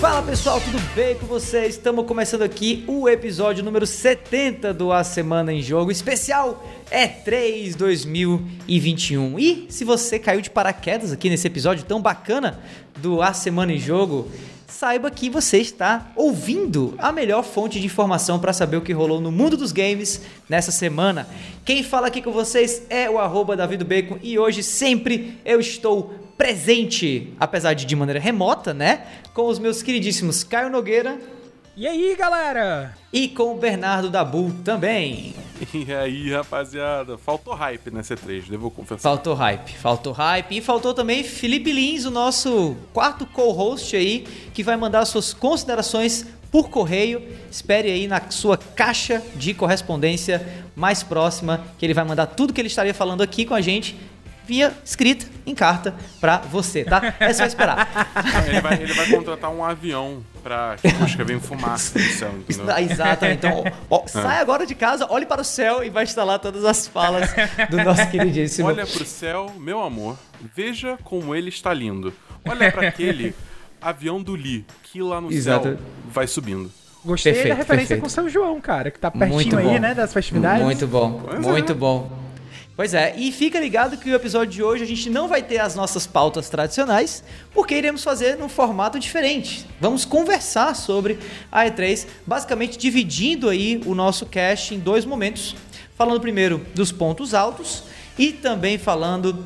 Fala pessoal, tudo bem com vocês? Estamos começando aqui o episódio número 70 do A Semana em Jogo, especial E3 2021. E se você caiu de paraquedas aqui nesse episódio tão bacana do A Semana em Jogo, saiba que você está ouvindo a melhor fonte de informação para saber o que rolou no mundo dos games nessa semana. Quem fala aqui com vocês é o arroba David Bacon e hoje sempre eu estou presente, apesar de de maneira remota, né? Com os meus queridíssimos Caio Nogueira. E aí, galera? E com o Bernardo Dabu também. E aí, rapaziada? Faltou hype nessa E3, devo confessar. Faltou hype, faltou hype. E faltou também Felipe Lins, o nosso quarto co-host aí, que vai mandar suas considerações por correio. Espere aí na sua caixa de correspondência mais próxima, que ele vai mandar tudo que ele estaria falando aqui com a gente via escrita em carta pra você, tá? É só esperar. ele, vai, ele vai contratar um avião pra que vir fumaça do céu, entendeu? Exatamente. Então, ó, é. sai agora de casa, olhe para o céu e vai instalar todas as falas do nosso queridíssimo. Olha pro céu, meu amor, veja como ele está lindo. Olha para aquele avião do Lee, que lá no Exato. céu vai subindo. Gostei perfeito, da referência perfeito. com São João, cara, que tá pertinho aí, né, das festividades. Muito bom, pois muito é. bom. Pois é, e fica ligado que o episódio de hoje a gente não vai ter as nossas pautas tradicionais, porque iremos fazer num formato diferente. Vamos conversar sobre a E3, basicamente dividindo aí o nosso cast em dois momentos, falando primeiro dos pontos altos e também falando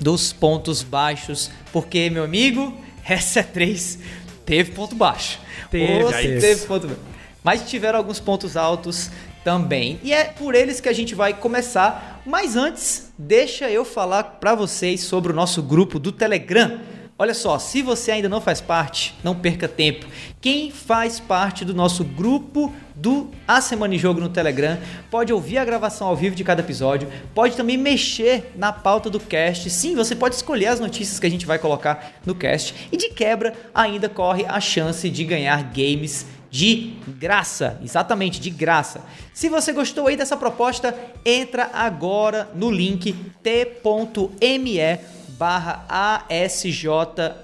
dos pontos baixos, porque meu amigo, essa E3 teve ponto baixo. Teve, teve ponto baixo. Mas tiveram alguns pontos altos também. E é por eles que a gente vai começar. Mas antes, deixa eu falar para vocês sobre o nosso grupo do Telegram. Olha só, se você ainda não faz parte, não perca tempo. Quem faz parte do nosso grupo do A Semana em Jogo no Telegram pode ouvir a gravação ao vivo de cada episódio, pode também mexer na pauta do cast. Sim, você pode escolher as notícias que a gente vai colocar no cast e de quebra ainda corre a chance de ganhar games de graça, exatamente de graça. Se você gostou aí dessa proposta, entra agora no link t.me barra ASJ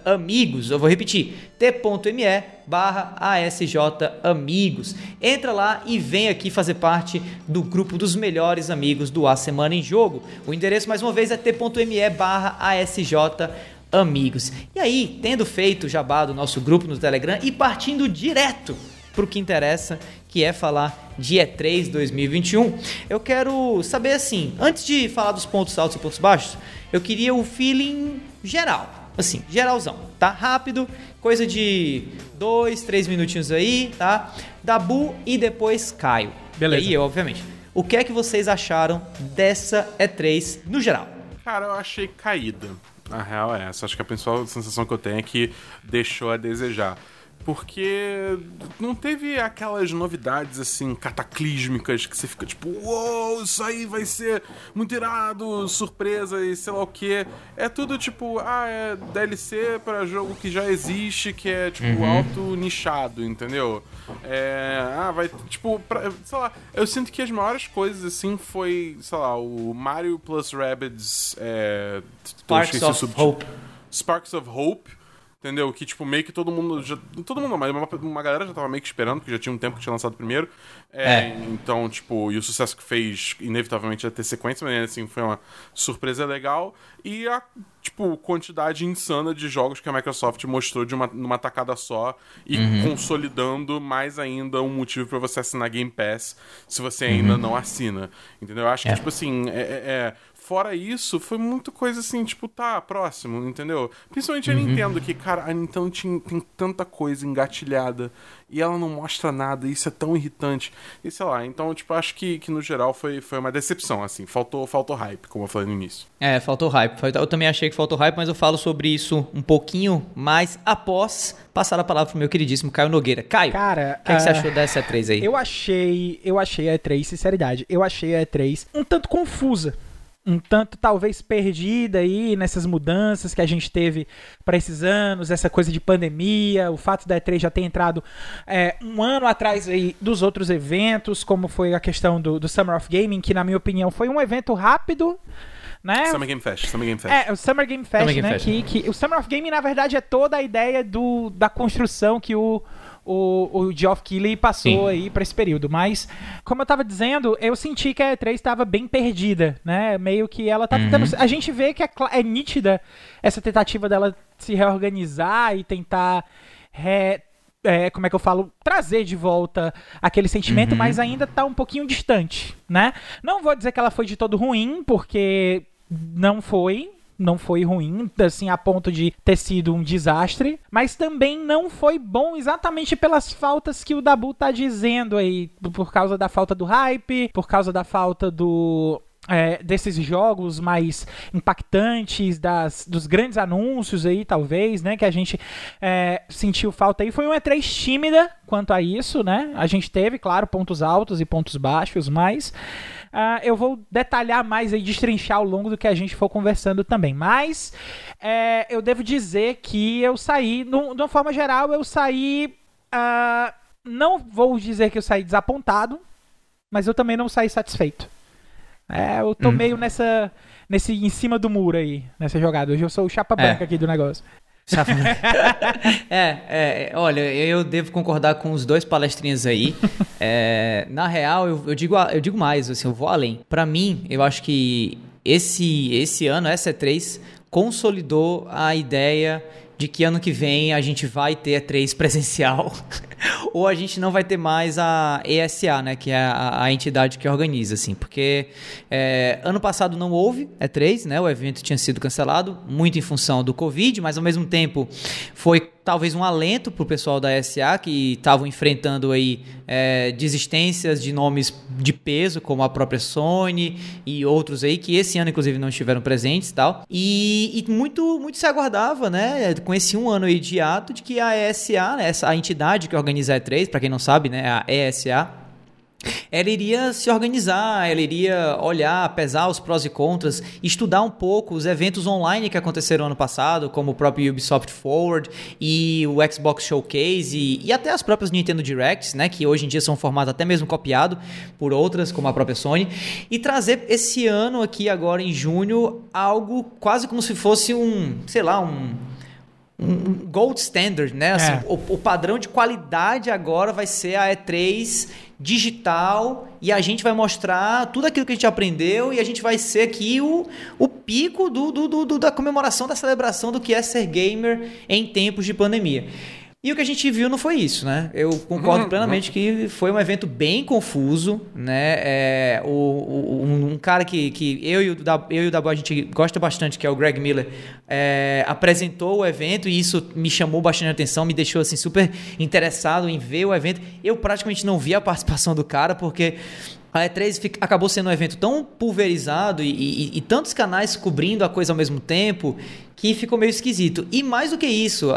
Amigos. Eu vou repetir, t.me barra ASJ Amigos. Entra lá e vem aqui fazer parte do grupo dos melhores amigos do A Semana em Jogo. O endereço, mais uma vez, é t.me barra ASJ Amigos. E aí, tendo feito o jabá do nosso grupo no Telegram e partindo direto para o que interessa, que é falar de E3 2021. Eu quero saber assim, antes de falar dos pontos altos e pontos baixos, eu queria o feeling geral, assim, geralzão, tá? Rápido, coisa de dois, três minutinhos aí, tá? Dabu e depois Caio. Beleza. E aí, obviamente. O que é que vocês acharam dessa E3 no geral? Cara, eu achei caída. A real é essa. Acho que a principal sensação que eu tenho é que deixou a desejar porque não teve aquelas novidades assim cataclísmicas que você fica tipo, uou, wow, isso aí vai ser muito irado, surpresa e sei lá o que. É tudo tipo, ah, é DLC para jogo que já existe, que é tipo uhum. auto nichado, entendeu? É, ah, vai tipo, pra, sei lá, eu sinto que as maiores coisas assim foi, sei lá, o Mario plus Rabbids é, Sparks of Hope. Sparks of Hope Entendeu? Que, tipo, meio que todo mundo. Já, todo mundo não, mas uma, uma galera já tava meio que esperando, porque já tinha um tempo que tinha lançado primeiro. É, é. Então, tipo, e o sucesso que fez, inevitavelmente, ia ter sequência, mas assim, foi uma surpresa legal. E a, tipo, quantidade insana de jogos que a Microsoft mostrou de uma, numa tacada só e uhum. consolidando mais ainda um motivo para você assinar Game Pass se você ainda uhum. não assina. Entendeu? Eu acho é. que, tipo assim, é, é, é fora isso, foi muito coisa assim, tipo, tá, próximo, entendeu? Principalmente uhum. a Nintendo, que, cara, a Nintendo tinha, tem tanta coisa engatilhada e ela não mostra nada, isso é tão irritante. E sei lá, então, tipo, acho que, que no geral foi, foi uma decepção, assim, faltou, faltou hype, como eu falei no início. É, faltou hype. Eu também achei que faltou hype, mas eu falo sobre isso um pouquinho mais após passar a palavra pro meu queridíssimo Caio Nogueira. Caio, Cara, o que, uh, que, você ah, achou dessa E3 aí? Eu achei, eu achei a E3, sinceridade, eu achei a E3 um tanto confusa um tanto talvez perdida aí nessas mudanças que a gente teve para esses anos, essa coisa de pandemia, o fato da E3 já ter entrado é, um ano atrás aí dos outros eventos, como foi a questão do, do Summer of Gaming, que na minha opinião foi um evento rápido, né? Summer Game Fest, Summer Game Fest. É, o Summer Game Fest, Summer Game né? Fest. Que, que, o Summer of Gaming, na verdade, é toda a ideia do, da construção que o o, o Geoff Keighley passou Sim. aí para esse período. Mas, como eu estava dizendo, eu senti que a E3 estava bem perdida, né? Meio que ela tá tentando. Uhum. A gente vê que é, é, nítida essa tentativa dela se reorganizar e tentar. Re, é, como é que eu falo, trazer de volta aquele sentimento, uhum. mas ainda está um pouquinho distante, né? Não vou dizer que ela foi de todo ruim, porque não foi, não foi ruim, assim, a ponto de ter sido um desastre, mas também não foi bom exatamente pelas faltas que o Dabu tá dizendo aí, por causa da falta do hype, por causa da falta do é, desses jogos mais impactantes, das, dos grandes anúncios aí, talvez, né? Que a gente é, sentiu falta aí. Foi uma E3 tímida quanto a isso, né? A gente teve, claro, pontos altos e pontos baixos, mas uh, eu vou detalhar mais e destrinchar ao longo do que a gente for conversando também. Mas é, eu devo dizer que eu saí, no, de uma forma geral, eu saí. Uh, não vou dizer que eu saí desapontado, mas eu também não saí satisfeito. É, eu tô hum. meio nessa. Nesse em cima do muro aí, nessa jogada. Hoje eu sou o chapa é. branca aqui do negócio. é, é, olha, eu devo concordar com os dois palestrinhas aí. É, na real, eu, eu, digo, eu digo mais, assim, eu vou além. Para mim, eu acho que esse, esse ano, essa E3, consolidou a ideia de que ano que vem a gente vai ter E3 presencial ou a gente não vai ter mais a ESA, né, que é a, a entidade que organiza, assim, porque é, ano passado não houve E3, né, o evento tinha sido cancelado, muito em função do Covid, mas ao mesmo tempo foi talvez um alento para o pessoal da SA que estavam enfrentando aí é, desistências de nomes de peso como a própria Sony e outros aí que esse ano inclusive não estiveram presentes tal. E, e muito muito se aguardava né com esse um ano aí de ato de que a ESA né, essa a entidade que organiza a E3 para quem não sabe né a ESA ela iria se organizar, ela iria olhar, pesar os prós e contras, estudar um pouco os eventos online que aconteceram ano passado, como o próprio Ubisoft Forward e o Xbox Showcase e, e até as próprias Nintendo Directs, né, que hoje em dia são formato até mesmo copiado por outras, como a própria Sony, e trazer esse ano aqui agora em junho algo quase como se fosse um, sei lá, um um gold standard, né? Assim, é. o, o, padrão de qualidade agora vai ser a E3 digital e a gente vai mostrar tudo aquilo que a gente aprendeu e a gente vai ser aqui o, o pico do, do, do, da comemoração, da celebração do que é ser gamer em tempos de pandemia. E o que a gente viu não foi isso, né? Eu concordo uhum, plenamente que foi um evento bem confuso, né? É, o, o, um, cara que, que eu, e o, eu e o Dabu a gente gosta bastante, que é o Greg Miller, é, apresentou o evento e isso me chamou bastante atenção, me deixou assim super interessado em ver o evento. Eu praticamente não vi a participação do cara, porque a E3 acabou sendo um evento tão pulverizado e, e, e, tantos canais cobrindo a coisa ao mesmo tempo que ficou meio esquisito. E mais do que isso,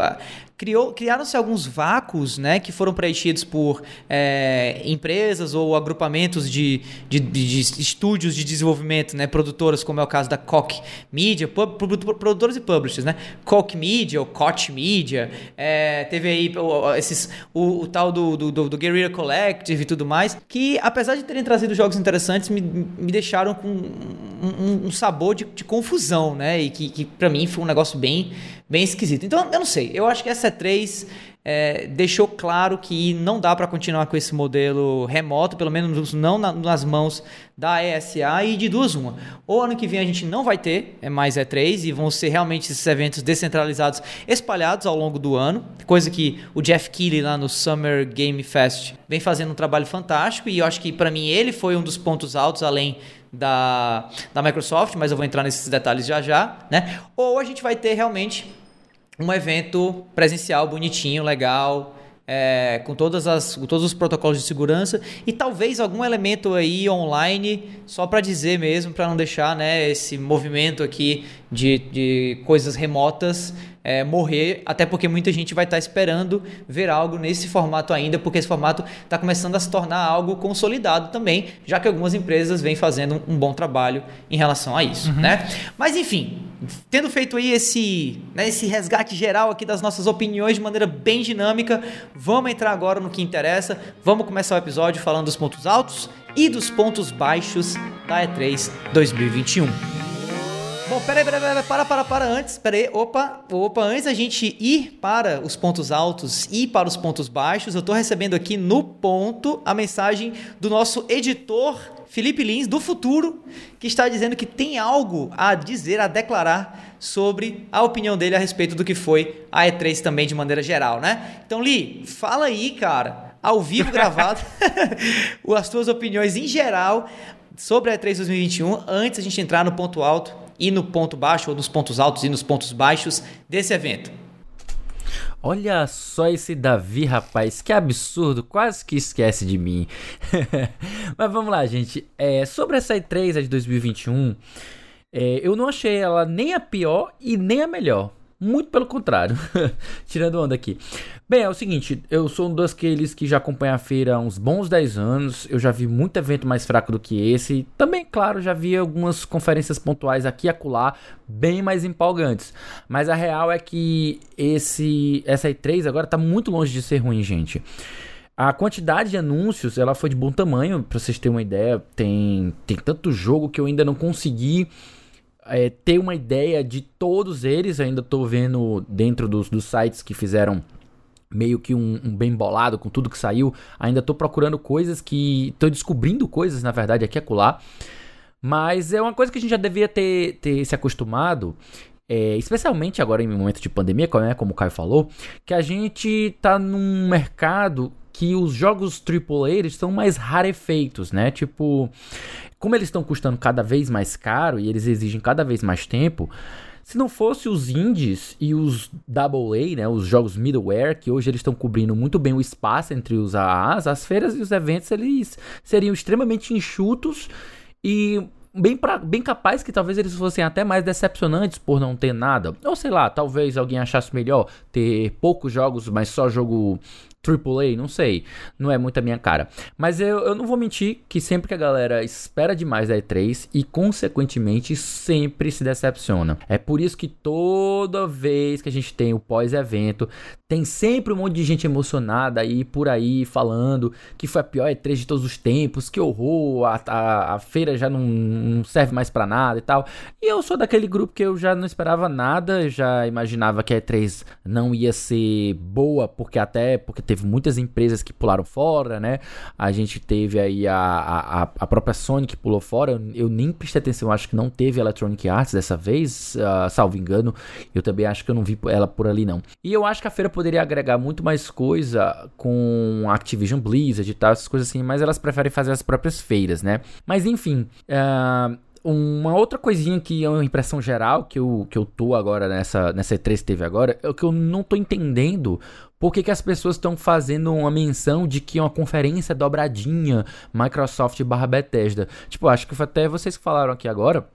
criaram-se alguns vácuos né, que foram preenchidos por é, empresas ou agrupamentos de, de, de, estúdios de desenvolvimento, né, produtoras, como é o caso da Koch Media, produtores e publishers, né? Koch Media ou Koch Media, é, teve aí esses, o, o tal do, do, do, Guerrilla Collective e tudo mais, que apesar de terem trazido jogos interessantes, me, me deixaram com um, um sabor de, de, confusão, né? E que, que para mim foi um negócio bem bem esquisito. Então, eu não sei. Eu acho que essa 3 é, deixou claro que não dá para continuar com esse modelo remoto, pelo menos não na, nas mãos da ESA e de duas uma. Ou ano que vem a gente não vai ter é mais E3 e vão ser realmente esses eventos descentralizados espalhados ao longo do ano, coisa que o Jeff Keighley lá no Summer Game Fest vem fazendo um trabalho fantástico e eu acho que para mim ele foi um dos pontos altos além da, da Microsoft, mas eu vou entrar nesses detalhes já já, né? Ou a gente vai ter realmente um evento presencial bonitinho, legal, é, com, todas as, com todos os protocolos de segurança e talvez algum elemento aí online, só para dizer mesmo, para não deixar né, esse movimento aqui de, de coisas remotas é, morrer, até porque muita gente vai estar tá esperando ver algo nesse formato ainda, porque esse formato está começando a se tornar algo consolidado também, já que algumas empresas vêm fazendo um bom trabalho em relação a isso, uhum. né? Mas enfim, tendo feito aí esse, né, esse resgate geral aqui das nossas opiniões de maneira bem dinâmica, vamos entrar agora no que interessa. Vamos começar o episódio falando dos pontos altos e dos pontos baixos da E3 2021. Bom, peraí, peraí, peraí, para, para, para, antes, peraí, opa, opa, antes da gente ir para os pontos altos e para os pontos baixos, eu estou recebendo aqui no ponto a mensagem do nosso editor Felipe Lins, do futuro, que está dizendo que tem algo a dizer, a declarar sobre a opinião dele a respeito do que foi a E3 também de maneira geral, né? Então, Li, fala aí, cara, ao vivo gravado, as tuas opiniões em geral sobre a E3 2021, antes a gente entrar no ponto alto e no ponto baixo, ou nos pontos altos e nos pontos baixos desse evento. Olha só esse Davi, rapaz, que absurdo, quase que esquece de mim. Mas vamos lá, gente. É, sobre essa E3 a de 2021, é, eu não achei ela nem a pior e nem a melhor. Muito pelo contrário. Tirando onda aqui. Bem, é o seguinte, eu sou um daqueles que já acompanha a feira há uns bons 10 anos. Eu já vi muito evento mais fraco do que esse. Também, claro, já vi algumas conferências pontuais aqui e acolá, bem mais empolgantes. Mas a real é que esse essa E3 agora tá muito longe de ser ruim, gente. A quantidade de anúncios, ela foi de bom tamanho, para vocês terem uma ideia. Tem, tem tanto jogo que eu ainda não consegui é, ter uma ideia de todos eles. ainda estou vendo dentro dos, dos sites que fizeram meio que um, um, bem bolado com tudo que saiu. Ainda estou procurando coisas que. estou descobrindo coisas, na verdade, aqui e acolá. Mas é uma coisa que a gente já devia ter, ter se acostumado. É, especialmente agora em momento de pandemia, né, como o Caio falou, que a gente está num mercado que os jogos AAA estão mais rarefeitos, né? Tipo, como eles estão custando cada vez mais caro e eles exigem cada vez mais tempo, se não fosse os indies e os AA, né, os jogos middleware, que hoje eles estão cobrindo muito bem o espaço entre os AAs, as feiras e os eventos eles seriam extremamente enxutos e bem, pra, bem capaz que talvez eles fossem até mais decepcionantes por não ter nada. Ou sei lá, talvez alguém achasse melhor ter poucos jogos, mas só jogo AAA, não sei. Não é muito a minha cara. Mas eu, eu não vou mentir que sempre que a galera espera demais da E3 e, consequentemente, sempre se decepciona. É por isso que toda vez que a gente tem o pós-evento, tem sempre um monte de gente emocionada aí por aí falando que foi a pior E3 de todos os tempos, que horror, a, a, a feira já não, não serve mais para nada e tal. E eu sou daquele grupo que eu já não esperava nada, já imaginava que a E3 não ia ser boa, porque até porque teve muitas empresas que pularam fora, né? A gente teve aí a, a, a própria Sony que pulou fora. Eu, eu nem prestei atenção, acho que não teve Electronic Arts dessa vez, uh, salvo engano. Eu também acho que eu não vi ela por ali, não. E eu acho que a feira poderia agregar muito mais coisa com Activision Blizzard e tal, essas coisas assim, mas elas preferem fazer as próprias feiras, né? Mas enfim. Uh, uma outra coisinha que é uma impressão geral que eu, que eu tô agora nessa, nessa E3 que teve agora é que eu não tô entendendo por que, que as pessoas estão fazendo uma menção de que é uma conferência dobradinha Microsoft barra Bethesda. Tipo, acho que até vocês que falaram aqui agora.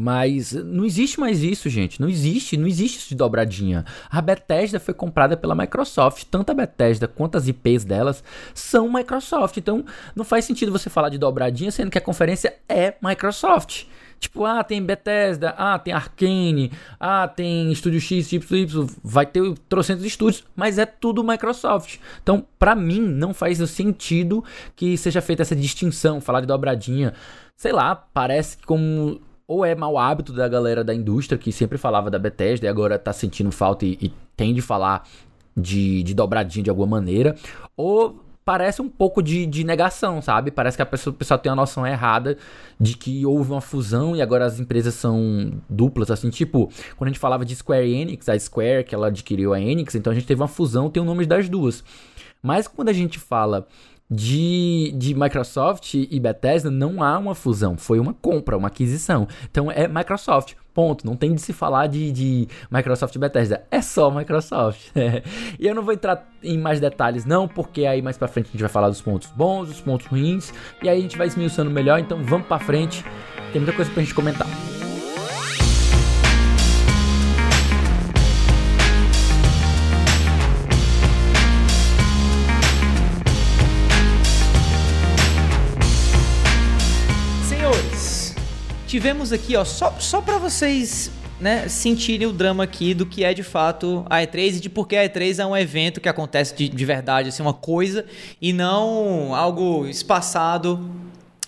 Mas não existe mais isso, gente. Não existe, não existe isso de dobradinha. A Bethesda foi comprada pela Microsoft. Tanto a Bethesda quanto as IPs delas são Microsoft. Então não faz sentido você falar de dobradinha sendo que a conferência é Microsoft. Tipo, ah, tem Bethesda, ah, tem Arkane, ah, tem Estúdio X, Y, vai ter trocentos estúdios, mas é tudo Microsoft. Então, para mim, não faz sentido que seja feita essa distinção, falar de dobradinha. Sei lá, parece como ou é mau hábito da galera da indústria que sempre falava da Bethesda e agora tá sentindo falta e, e tem de falar de, de dobradinha de alguma maneira, ou parece um pouco de, de negação, sabe? Parece que a pessoa, o pessoal tem uma noção errada de que houve uma fusão e agora as empresas são duplas, assim, tipo, quando a gente falava de Square Enix, a Square, que ela adquiriu a Enix, então a gente teve uma fusão, tem o nome das duas. Mas quando a gente fala de, de Microsoft e Bethesda não há uma fusão, foi uma compra, uma aquisição. Então é Microsoft, ponto. Não tem de se falar de, de Microsoft e Bethesda, é só Microsoft. e eu não vou entrar em mais detalhes não, porque aí mais para frente a gente vai falar dos pontos bons, dos pontos ruins, e aí a gente vai esmiuçando melhor, então vamos para frente. Tem muita coisa pra gente comentar. Tivemos aqui, ó, só, só para vocês né, sentirem o drama aqui do que é de fato a E3 e de por que a E3 é um evento que acontece de, de verdade, assim, uma coisa e não algo espaçado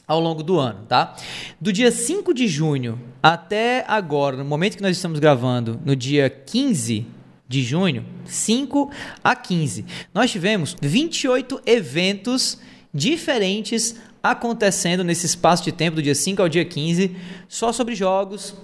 ao longo do ano, tá? Do dia 5 de junho até agora, no momento que nós estamos gravando, no dia 15 de junho, 5 a 15, nós tivemos 28 eventos diferentes acontecendo nesse espaço de tempo do dia 5 ao dia 15, só sobre jogos,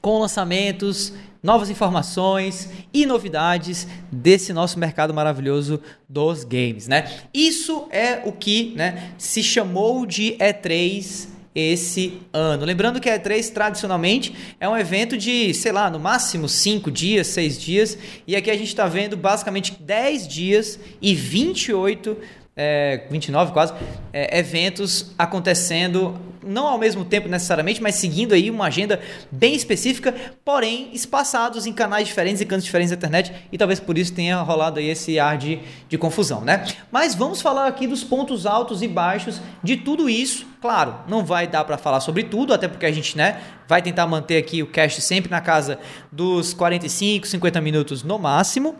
com lançamentos, novas informações e novidades desse nosso mercado maravilhoso dos games, né? Isso é o que, né, se chamou de E3 esse ano. Lembrando que a E3 tradicionalmente é um evento de, sei lá, no máximo 5 dias, 6 dias, e aqui a gente está vendo basicamente 10 dias e 28 é, 29 quase, é, eventos acontecendo, não ao mesmo tempo necessariamente, mas seguindo aí uma agenda bem específica, porém espaçados em canais diferentes e cantos diferentes da internet, e talvez por isso tenha rolado aí esse ar de, de confusão, né? Mas vamos falar aqui dos pontos altos e baixos de tudo isso. Claro, não vai dar para falar sobre tudo, até porque a gente, né, vai tentar manter aqui o cast sempre na casa dos 45, 50 minutos no máximo.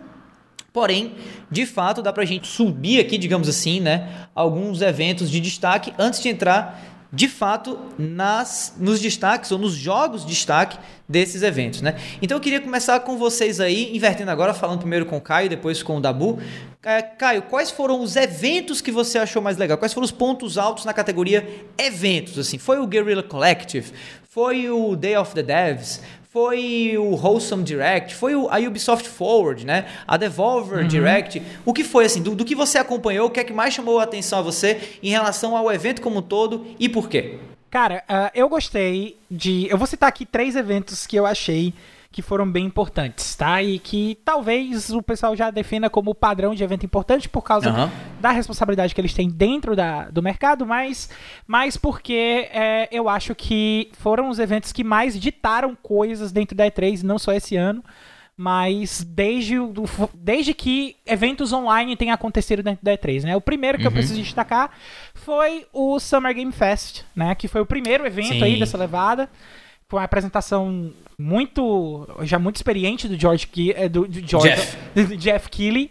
Porém, de fato, dá para a gente subir aqui, digamos assim, né, alguns eventos de destaque antes de entrar, de fato, nas, nos destaques ou nos jogos de destaque desses eventos, né? Então eu queria começar com vocês aí, invertendo agora, falando primeiro com o Caio, depois com o Dabu. É, Caio, quais foram os eventos que você achou mais legal? Quais foram os pontos altos na categoria eventos? Assim, foi o Guerrilla Collective? Foi o Day of the Devs? Foi o Wholesome Direct, foi a Ubisoft Forward, né? A Devolver uhum. Direct. O que foi assim? Do, do, que você acompanhou, o que é que mais chamou a atenção a você em relação ao evento como um todo e por quê? Cara, uh, eu gostei de. Eu vou citar aqui três eventos que eu achei que foram bem importantes, tá? E que talvez o pessoal já defenda como padrão de evento importante por causa uhum. da responsabilidade que eles têm dentro da, do mercado, mas, mas porque é, eu acho que foram os eventos que mais ditaram coisas dentro da E3, não só esse ano, mas desde, desde que eventos online têm acontecido dentro da E3, né? O primeiro que uhum. eu preciso destacar foi o Summer Game Fest, né? Que foi o primeiro evento Sim. aí dessa levada. Foi uma apresentação muito já muito experiente do George eh, do, do George, Jeff. Do Jeff Keighley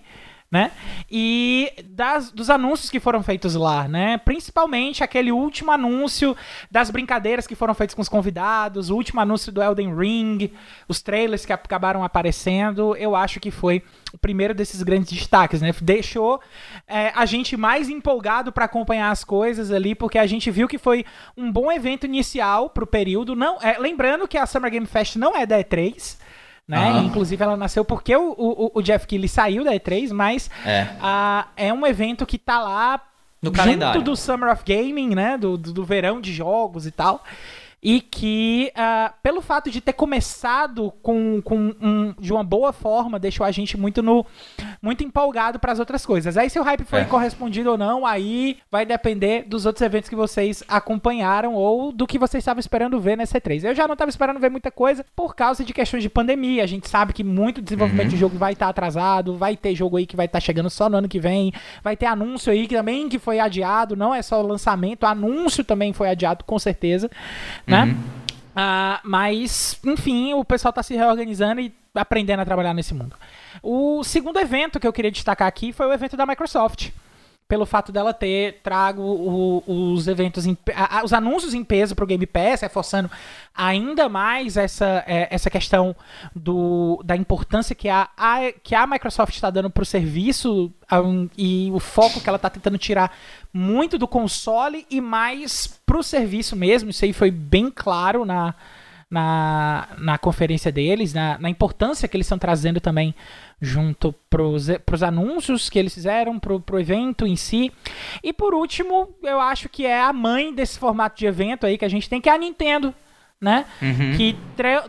né? E das, dos anúncios que foram feitos lá, né? Principalmente aquele último anúncio das brincadeiras que foram feitas com os convidados, o último anúncio do Elden Ring, os trailers que acabaram aparecendo, eu acho que foi o primeiro desses grandes destaques, né? Deixou é, a gente mais empolgado para acompanhar as coisas ali, porque a gente viu que foi um bom evento inicial para o período. Não, é, lembrando que a Summer Game Fest não é da E3, né? Uhum. Inclusive ela nasceu porque o, o, o Jeff Keighley saiu da E3, mas é, a, é um evento que tá lá no junto calendário. do Summer of Gaming, né? Do, do, do verão de jogos e tal e que, uh, pelo fato de ter começado com, com um, de uma boa forma, deixou a gente muito no muito empolgado para as outras coisas. Aí se o hype foi é. correspondido ou não, aí vai depender dos outros eventos que vocês acompanharam ou do que vocês estavam esperando ver nessa E3. Eu já não estava esperando ver muita coisa por causa de questões de pandemia. A gente sabe que muito desenvolvimento uhum. de jogo vai estar tá atrasado, vai ter jogo aí que vai estar tá chegando só no ano que vem, vai ter anúncio aí que também que foi adiado, não é só o lançamento, anúncio também foi adiado com certeza né? Uhum. Uh, mas, enfim, o pessoal está se reorganizando e aprendendo a trabalhar nesse mundo. O segundo evento que eu queria destacar aqui foi o evento da Microsoft pelo fato dela ter trago o, os eventos, em, a, os anúncios em peso para o Game Pass, reforçando ainda mais essa, é, essa questão do, da importância que a, a que a Microsoft está dando para o serviço um, e o foco que ela está tentando tirar muito do console e mais para o serviço mesmo. Isso aí foi bem claro na, na, na conferência deles, na, na importância que eles estão trazendo também junto para os anúncios que eles fizeram, para o evento em si. E por último, eu acho que é a mãe desse formato de evento aí que a gente tem, que é a Nintendo. Né? Uhum. Que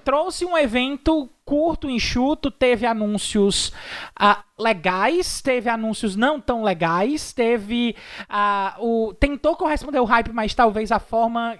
trouxe um evento curto, enxuto, teve anúncios uh, legais, teve anúncios não tão legais, teve uh, o tentou corresponder ao hype, mas talvez a forma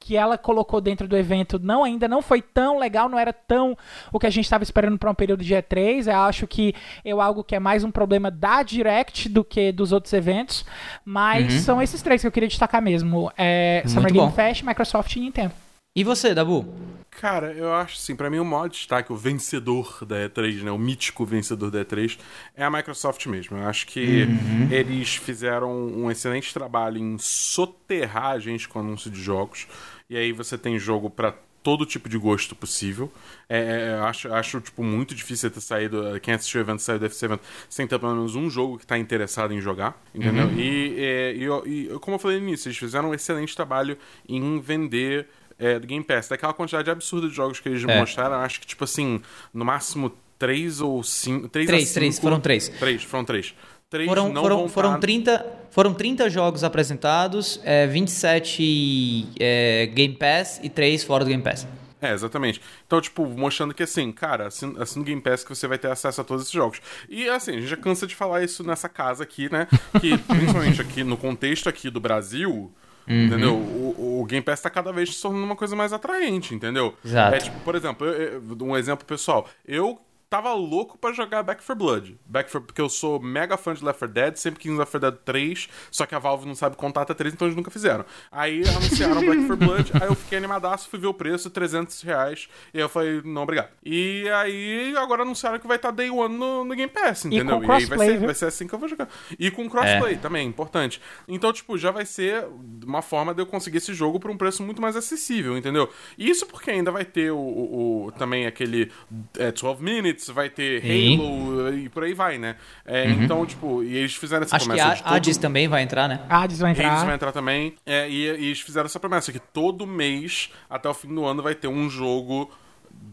que ela colocou dentro do evento não ainda não foi tão legal, não era tão o que a gente estava esperando para um período de E3. Eu acho que é algo que é mais um problema da Direct do que dos outros eventos, mas uhum. são esses três que eu queria destacar mesmo: é, Summer Game Fest, Microsoft e Nintendo. E você, Dabu? Cara, eu acho assim, para mim o maior destaque, o vencedor da E3, né, o mítico vencedor da E3, é a Microsoft mesmo. Eu acho que uhum. eles fizeram um excelente trabalho em soterrar a gente com anúncio de jogos. E aí você tem jogo para todo tipo de gosto possível. É, é, é acho, acho tipo, muito difícil ter saído. Quem assistiu o evento saiu desse evento sem ter pelo menos um jogo que está interessado em jogar. Entendeu? Uhum. E, é, e, e, como eu falei no início, eles fizeram um excelente trabalho em vender é, do Game Pass. Daquela quantidade absurda de jogos que eles é. mostraram, acho que, tipo assim, no máximo três ou cinco. Três, três, três foram três. Três, foram três. Três foram, não foram, foram, 30, foram 30 jogos apresentados, é, 27 é, Game Pass e 3 fora do Game Pass. É, exatamente. Então, tipo, mostrando que assim, cara, assim, assim no Game Pass que você vai ter acesso a todos esses jogos. E assim, a gente já cansa de falar isso nessa casa aqui, né? Que principalmente aqui no contexto aqui do Brasil, Uhum. Entendeu? O, o, Game Pass tá cada vez se tornando uma coisa mais atraente, entendeu? Exato. É tipo, por exemplo, eu, eu, um exemplo pessoal. Eu tava louco para jogar Back 4 Blood. Back for, porque eu sou mega fã de Left 4 Dead, sempre quis Left 4 Dead 3, só que a Valve não sabe contar até 3, então eles nunca fizeram. Aí anunciaram Back 4 Blood, aí eu fiquei animadaço, fui ver o preço, 300 reais, e aí eu falei, não, obrigado. E aí agora anunciaram que vai estar tá Day One no, no Game Pass, entendeu? E, com e aí vai ser, vai ser assim que eu vou jogar. E com crossplay é. também, importante. Então, tipo, já vai ser uma forma de eu conseguir esse jogo por um preço muito mais acessível, entendeu? Isso porque ainda vai ter o, o, o também aquele é, 12 Minutes, vai ter Halo e por aí vai, né? É, uhum. Então, tipo, e eles fizeram essa Acho promessa. Acho que a Hades todo... também vai entrar, né? Hades vai entrar. Hades vai entrar também. É, e, e eles fizeram essa promessa que todo mês, até o fim do ano, vai ter um jogo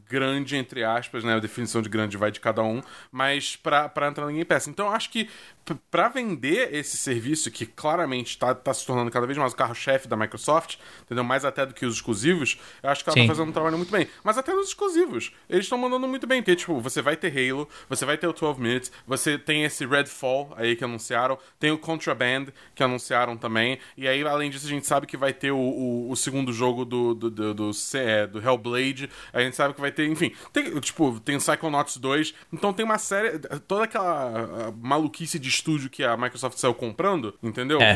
grande, entre aspas, né? A definição de grande vai de cada um, mas para entrar no Game Pass. Então eu acho que para vender esse serviço, que claramente está tá se tornando cada vez mais o carro-chefe da Microsoft, entendeu? Mais até do que os exclusivos, eu acho que ela está fazendo um trabalho muito bem. Mas até nos exclusivos, eles estão mandando muito bem, porque, tipo, você vai ter Halo, você vai ter o 12 Minutes, você tem esse Redfall aí que anunciaram, tem o Contraband que anunciaram também, e aí, além disso, a gente sabe que vai ter o, o, o segundo jogo do, do, do, do, é, do Hellblade, a gente sabe que vai ter, enfim, tem, tipo, tem Psychonauts 2, então tem uma série, toda aquela maluquice de estúdio que a Microsoft saiu comprando, entendeu? É.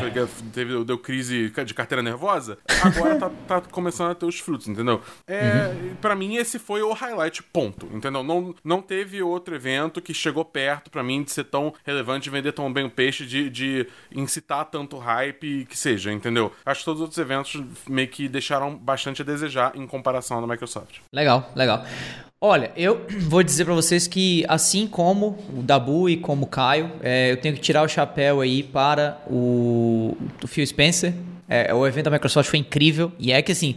Teve, deu crise de carteira nervosa, agora tá, tá, começando a ter os frutos, entendeu? É, uhum. Pra mim, esse foi o highlight, ponto, entendeu? Não, não teve outro evento que chegou perto para mim de ser tão relevante, de vender tão bem o peixe, de, de incitar tanto hype que seja, entendeu? Acho que todos os outros eventos meio que deixaram bastante a desejar em comparação à da Microsoft. Legal, legal. Olha, eu vou dizer para vocês que, assim como o Dabu e como o Caio, é, eu tenho que tirar o chapéu aí para o, o Phil Spencer. É, o evento da Microsoft foi incrível. E é que, assim,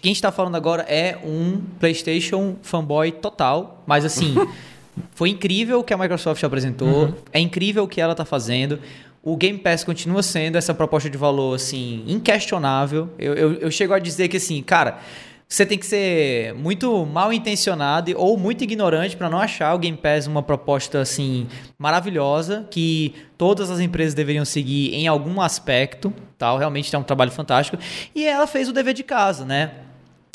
quem está falando agora é um PlayStation fanboy total. Mas, assim, foi incrível o que a Microsoft apresentou. Uhum. É incrível o que ela está fazendo. O Game Pass continua sendo essa proposta de valor, assim, inquestionável. Eu, eu, eu chego a dizer que, assim, cara você tem que ser muito mal intencionado ou muito ignorante para não achar o Game Pass uma proposta assim maravilhosa que todas as empresas deveriam seguir em algum aspecto, tal. Realmente é um trabalho fantástico. E ela fez o dever de casa, né?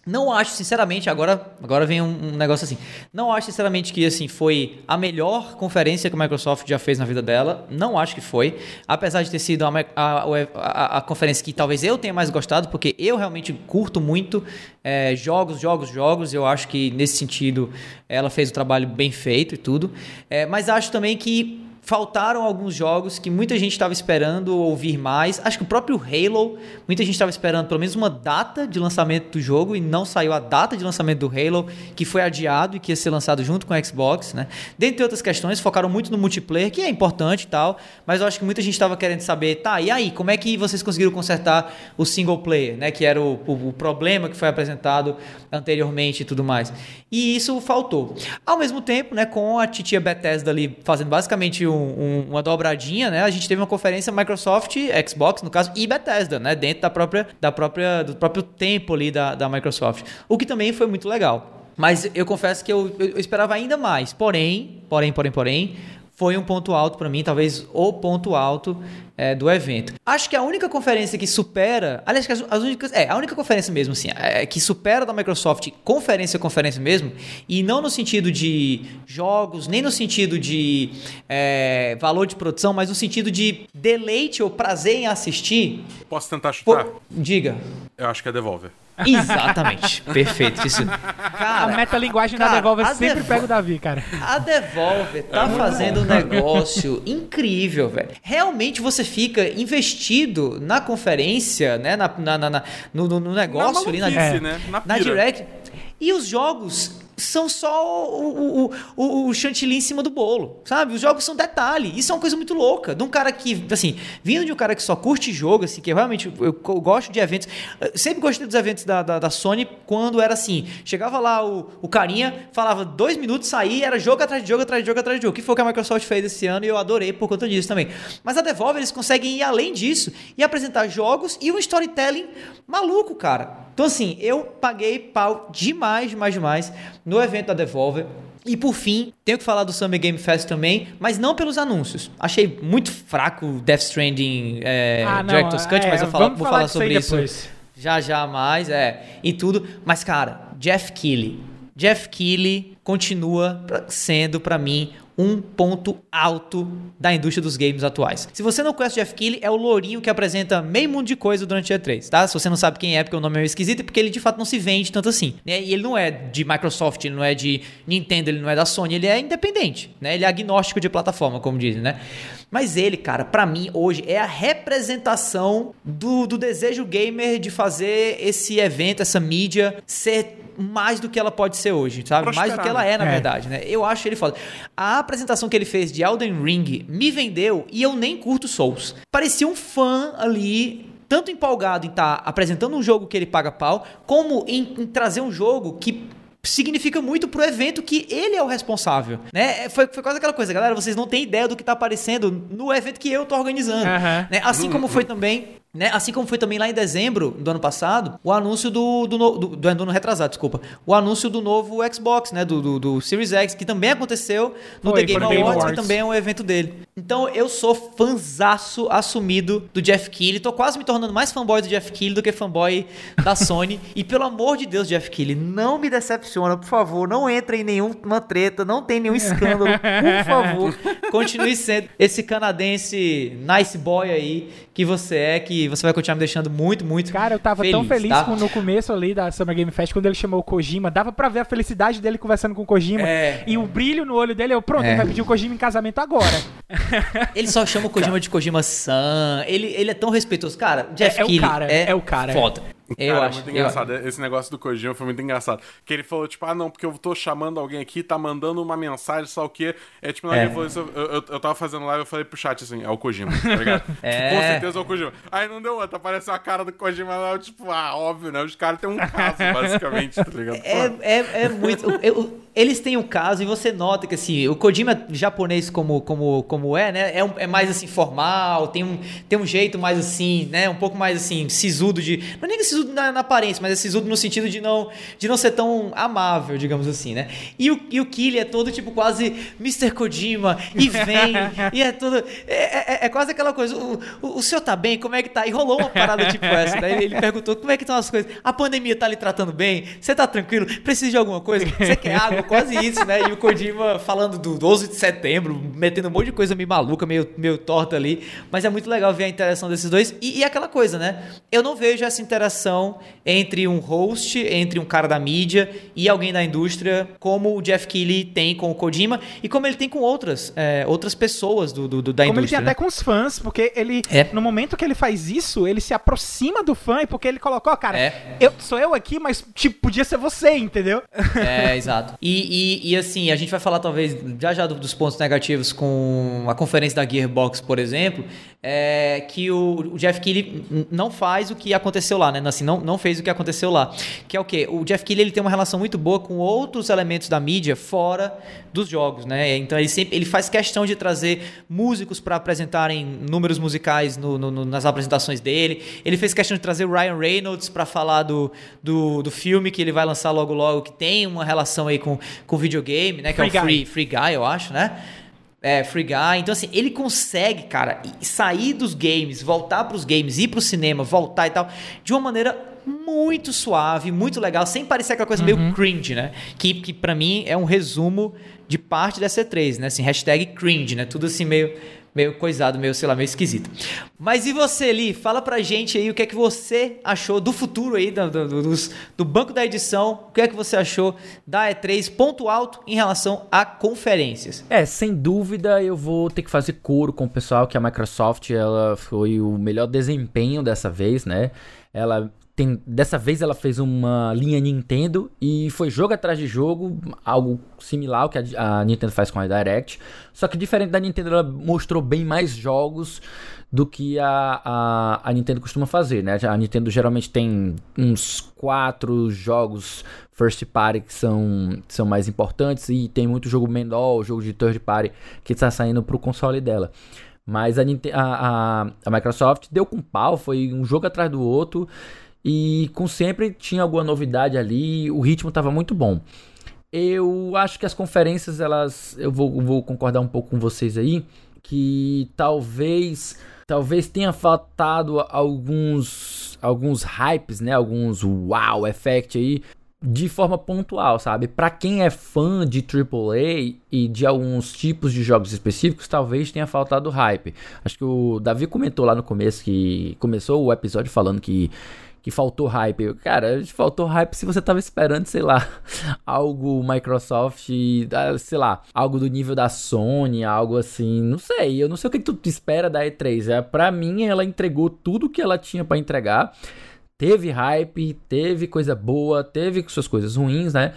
Não acho, sinceramente, agora, agora vem um, um, negócio assim. Não acho, sinceramente, que assim foi a melhor conferência que a Microsoft já fez na vida dela. Não acho que foi. Apesar de ter sido a, a, a, a conferência que talvez eu tenha mais gostado, porque eu realmente curto muito é, jogos, jogos, jogos. Eu acho que, nesse sentido, ela fez o trabalho bem feito e tudo. É, mas acho também que faltaram alguns jogos que muita gente estava esperando ouvir mais. Acho que o próprio Halo, muita gente estava esperando pelo menos uma data de lançamento do jogo e não saiu a data de lançamento do Halo, que foi adiado e que ia ser lançado junto com o Xbox, né? Dentre outras questões, focaram muito no multiplayer, que é importante e tal, mas eu acho que muita gente estava querendo saber, tá, e aí, como é que vocês conseguiram consertar o single player, né? Que era o, o, o problema que foi apresentado anteriormente e tudo mais. E isso faltou. Ao mesmo tempo, né, com a titia Bethesda ali fazendo basicamente um um, uma dobradinha, né? A gente teve uma conferência Microsoft, Xbox, no caso, e Bethesda, né? Dentro da própria, da própria, do próprio tempo ali da, da Microsoft. O que também foi muito legal. Mas eu confesso que eu, eu, esperava ainda mais. Porém, porém, porém, porém, foi um ponto alto para mim, talvez o ponto alto é, do evento. Acho que a única conferência que supera, aliás, as, as únicas, é a única conferência mesmo, assim, é, que supera da Microsoft conferência conferência mesmo, e não no sentido de jogos, nem no sentido de é, valor de produção, mas no sentido de deleite ou prazer em assistir. Posso tentar chutar? Pô, diga. Eu acho que é Devolver. Exatamente. Perfeito. Isso. Cara, a metalinguagem da Devolver sempre pega o Davi, cara. A Devolver tá é fazendo um negócio incrível, velho. Realmente você fica investido na conferência, né? Na, na, na no, no, negócio na ali na, é. né? na, na Direct. E os jogos são só o, o, o, o, chantilly em cima do bolo, sabe? Os jogos são detalhe. Isso é uma coisa muito louca. De um cara que, assim, vindo de um cara que só curte jogo, assim, que realmente eu, eu gosto de eventos. Eu sempre gostei dos eventos da, da, da, Sony quando era assim: chegava lá o, o carinha, falava dois minutos, saía, era jogo atrás de jogo, atrás de jogo, atrás de jogo. Que foi o que a Microsoft fez esse ano e eu adorei por conta disso também. Mas a Devolver, eles conseguem ir além disso e apresentar jogos e um storytelling maluco, cara. Então, assim, eu paguei pau demais, demais, demais no evento da Devolver. E por fim, tenho que falar do Summer Game Fest também, mas não pelos anúncios. Achei muito fraco o Death Stranding é, ah, Director's Cut, é, mas eu falo, vou falar, sobre isso depois. já já mais, é, e tudo. Mas, cara, Jeff Keighley. Jeff Keighley continua sendo, para mim, um ponto alto da indústria dos games atuais. Se você não conhece o Jeff Keighley, é o lourinho que apresenta meio mundo de coisa durante a E3, tá? Se você não sabe quem é, porque o nome é esquisito, é porque ele de fato não se vende tanto assim, né? E ele não é de Microsoft, ele não é de Nintendo, ele não é da Sony, ele é independente, né? Ele é agnóstico de plataforma, como dizem, né? Mas ele, cara, para mim hoje é a representação do, do desejo gamer de fazer esse evento, essa mídia ser mais do que ela pode ser hoje, sabe? Prosperar. Mais do que ela é, na é. verdade, né? Eu acho ele foda. A apresentação que ele fez de Elden Ring me vendeu e eu nem curto Souls. Parecia um fã ali tanto empolgado em estar tá apresentando um jogo que ele paga pau, como em, em trazer um jogo que significa muito pro evento que ele é o responsável, né? É, foi, foi quase aquela coisa, galera, vocês não têm ideia do que tá aparecendo no evento que eu tô organizando, uhum. né? Assim como foi também né? Assim como foi também lá em dezembro do ano passado, o anúncio do. do, do, do, do ano retrasado, desculpa. O anúncio do novo Xbox, né? Do, do, do Series X, que também aconteceu no foi, The Game Awards, Awards, que também é um evento dele. Então eu sou fanzaço assumido do Jeff Keighley. Tô quase me tornando mais fanboy do Jeff Keighley do que fanboy da Sony. e pelo amor de Deus, Jeff Keighley, não me decepciona, por favor. Não entre em nenhuma treta, não tem nenhum escândalo. Por favor, continue sendo esse canadense nice boy aí que você é, que você vai continuar me deixando muito, muito Cara, eu tava feliz, tão feliz tá? no começo ali da Summer Game Fest, quando ele chamou o Kojima, dava pra ver a felicidade dele conversando com o Kojima é, e o brilho no olho dele, eu, pronto, é. ele vai pedir o Kojima em casamento agora. ele só chama o Kojima de Kojima-san, ele, ele é tão respeitoso. Cara, Jeff é, é o cara, é, é o cara. Foda. Eu Cara, acho. muito engraçado. Eu... Esse negócio do Kojima foi muito engraçado. Que ele falou, tipo, ah, não, porque eu tô chamando alguém aqui, tá mandando uma mensagem, só o quê. É tipo, na é. ele falou isso, eu, eu, eu, tava fazendo live, eu falei pro chat assim, é o Kojima, tá ligado? é. Com certeza é o Kojima. Aí não deu outra, apareceu a cara do Kojima lá, eu, tipo, ah, óbvio, né? Os caras têm um caso, basicamente, tá ligado? É, é, é muito. Eles têm um caso e você nota que assim, o Kojima japonês como, como, como é, né? É, um, é mais assim, formal, tem um, tem um jeito mais assim, né? Um pouco mais assim, sisudo de. Não é nem sisudo na, na aparência, mas é sisudo no sentido de não, de não ser tão amável, digamos assim, né? E o, e o Killy é todo tipo quase Mr. Kojima, e vem, e é tudo. É, é, é, quase aquela coisa. O, o, o senhor tá bem? Como é que tá? E rolou uma parada tipo essa, né? Ele, ele perguntou como é que estão as coisas. A pandemia tá lhe tratando bem? Você tá tranquilo? Precisa de alguma coisa? Você quer água? Quase isso, né? E o Kojima falando do 12 de setembro, metendo um monte de coisa meio maluca, meio, meio torta ali. Mas é muito legal ver a interação desses dois. E, e aquela coisa, né? Eu não vejo essa interação entre um host, entre um cara da mídia e alguém da indústria, como o Jeff Keighley tem com o Kojima e como ele tem com outras, é, outras pessoas do, do, do da como indústria. Como ele tem né? até com os fãs, porque ele, é. no momento que ele faz isso, ele se aproxima do fã, e porque ele colocou, cara, é. eu, sou eu aqui, mas tipo, podia ser você, entendeu? É, exato. E, e, e, assim, a gente vai falar talvez já já dos pontos negativos com a conferência da Gearbox, por exemplo, é que o, o Jeff Keighley não faz o que aconteceu lá, né? Assim, não, não fez o que aconteceu lá. Que é o quê? O Jeff Keighley ele tem uma relação muito boa com outros elementos da mídia fora dos jogos, né? Então ele sempre ele faz questão de trazer músicos para apresentarem números musicais no, no, nas apresentações dele. Ele fez questão de trazer o Ryan Reynolds para falar do, do, do, filme que ele vai lançar logo logo, que tem uma relação aí com, com videogame, né? Que Free é o Free, Free Guy, eu acho, né? É, Free Guy. Então, assim, ele consegue, cara, sair dos games, voltar para os games, ir para o cinema, voltar e tal, de uma maneira muito suave, muito legal, sem parecer aquela coisa uhum. meio cringe, né? Que, que para mim é um resumo de parte dessa E3, né? Assim, hashtag cringe, né? Tudo assim meio meio coisado, meio, sei lá, meio esquisito. Mas e você, Li? Fala pra gente aí o que é que você achou do futuro aí, do, do, do, do banco da edição. O que é que você achou da E3, ponto alto em relação a conferências? É, sem dúvida eu vou ter que fazer coro com o pessoal que a Microsoft ela foi o melhor desempenho dessa vez, né? Ela tem, dessa vez ela fez uma linha Nintendo e foi jogo atrás de jogo, algo similar ao que a, a Nintendo faz com a Direct. Só que diferente da Nintendo, ela mostrou bem mais jogos do que a, a, a, Nintendo costuma fazer, né? A Nintendo geralmente tem uns quatro jogos first party que são, são mais importantes e tem muito jogo menor, jogo de third party que está saindo para o console dela. Mas a, a, a, Microsoft deu com pau, foi um jogo atrás do outro e com sempre tinha alguma novidade ali, o ritmo estava muito bom. Eu acho que as conferências, elas. Eu vou, vou concordar um pouco com vocês aí. Que talvez. Talvez tenha faltado alguns. Alguns hypes, né? Alguns wow effect aí. De forma pontual, sabe? Para quem é fã de AAA e de alguns tipos de jogos específicos, talvez tenha faltado hype. Acho que o Davi comentou lá no começo que começou o episódio falando que que faltou hype. Cara, faltou hype se você tava esperando, sei lá, algo Microsoft, ah, sei lá, algo do nível da Sony, algo assim, não sei. Eu não sei o que tu espera da E3. É, pra mim, ela entregou tudo que ela tinha para entregar. Teve hype, teve coisa boa, teve suas coisas ruins, né?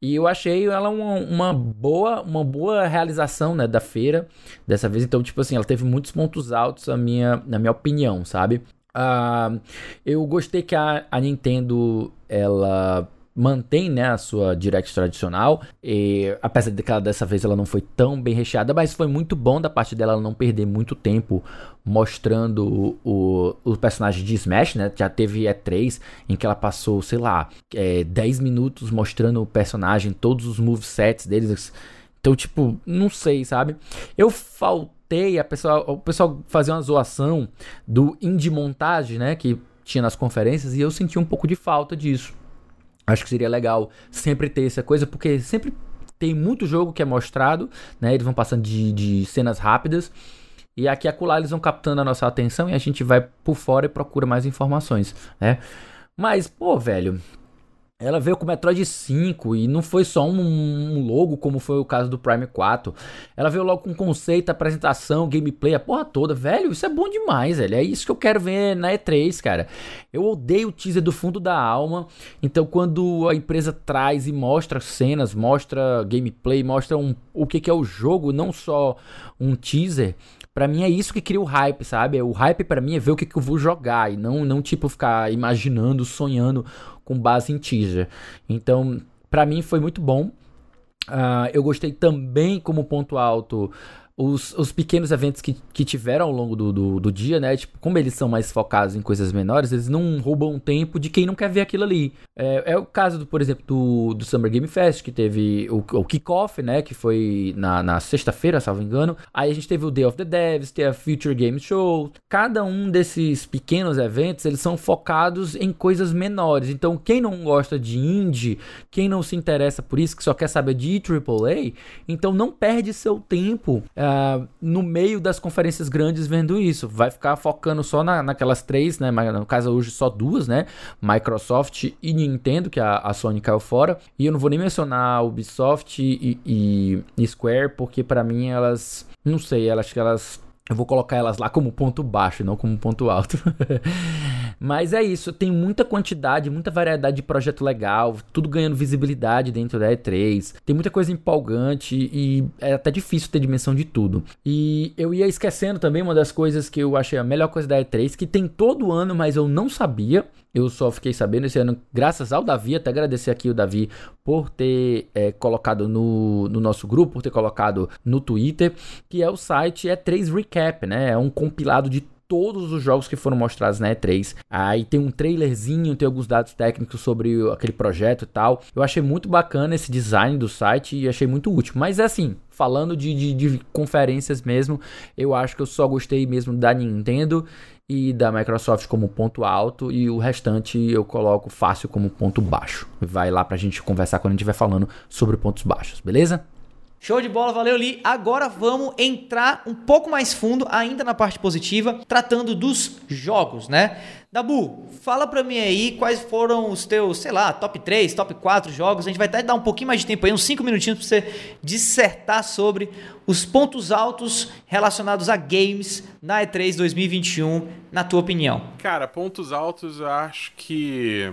E eu achei ela uma, uma, boa uma boa realização, né, da feira dessa vez. Então, tipo assim, ela teve muitos pontos altos, a minha, na minha opinião, sabe? Uh, eu gostei que a, a Nintendo ela mantém né, a sua direct tradicional. E, apesar de que ela, dessa vez ela não foi tão bem recheada, mas foi muito bom da parte dela não perder muito tempo mostrando o, o, o personagem de Smash, né? Já teve E3 em que ela passou, sei lá, é, 10 minutos mostrando o personagem, todos os movesets deles. Então, tipo, não sei, sabe? Eu faltei a pessoa, o pessoal fazia uma zoação do indie montagem, né, que tinha nas conferências e eu senti um pouco de falta disso. Acho que seria legal sempre ter essa coisa, porque sempre tem muito jogo que é mostrado, né? Eles vão passando de, de cenas rápidas. E aqui e acolá eles vão captando a nossa atenção e a gente vai por fora e procura mais informações, né? Mas, pô, velho, ela veio com o Metroid 5 e não foi só um, um, logo, como foi o caso do Prime 4. Ela veio logo com conceito, apresentação, gameplay, a porra toda. Velho, isso é bom demais, velho. É isso que eu quero ver na E3, cara. Eu odeio o teaser do fundo da alma. Então, quando a empresa traz e mostra cenas, mostra gameplay, mostra um, o que, que é o jogo, não só um teaser, Pra mim é isso que cria o hype, sabe? O hype para mim é ver o que, que eu vou jogar e não, não tipo ficar imaginando, sonhando com base em teaser. Então, para mim foi muito bom. Uh, eu gostei também como ponto alto os, os pequenos eventos que, que tiveram ao longo do, do, do, dia, né? Tipo, como eles são mais focados em coisas menores, eles não roubam tempo de quem não quer ver aquilo ali. É, é o caso, do, por exemplo, do, do Summer Game Fest, que teve o, o kickoff, né? Que foi na, na sexta-feira, salvo engano. Aí a gente teve o Day of the Devs, teve a Future Game Show. Cada um desses pequenos eventos, eles são focados em coisas menores. Então, quem não gosta de indie, quem não se interessa por isso, que só quer saber de AAA, então não perde seu tempo. Uh, no meio das conferências grandes vendo isso. Vai ficar focando só na, naquelas três, né? No caso hoje só duas, né? Microsoft e Nintendo, que a, a Sony caiu fora. E eu não vou nem mencionar Ubisoft e, e, e Square, porque para mim elas. Não sei, elas, acho que elas eu vou colocar elas lá como ponto baixo, não como ponto alto. Mas é isso, tem muita quantidade, muita variedade de projeto legal, tudo ganhando visibilidade dentro da E3. Tem muita coisa empolgante e é até difícil ter dimensão de tudo. E eu ia esquecendo também uma das coisas que eu achei a melhor coisa da E3, que tem todo ano, mas eu não sabia. Eu só fiquei sabendo esse ano, graças ao Davi, até agradecer aqui o Davi por ter é, colocado no, no nosso grupo, por ter colocado no Twitter, que é o site E3 Recap, né? É um compilado de todos os jogos que foram mostrados na E3. Aí tem um trailerzinho, tem alguns dados técnicos sobre aquele projeto e tal. Eu achei muito bacana esse design do site e achei muito útil. Mas é assim, falando de, de, de conferências mesmo, eu acho que eu só gostei mesmo da Nintendo e da Microsoft como ponto alto e o restante eu coloco fácil como ponto baixo. Vai lá pra gente conversar quando a gente estiver falando sobre pontos baixos, beleza? Show de bola, valeu Li. Agora vamos entrar um pouco mais fundo, ainda na parte positiva, tratando dos jogos, né? Dabu, fala pra mim aí quais foram os teus, sei lá, top 3, top 4 jogos. A gente vai até dar um pouquinho mais de tempo aí, uns 5 minutinhos pra você dissertar sobre os pontos altos relacionados a games na E3 2021, na tua opinião. Cara, pontos altos eu acho que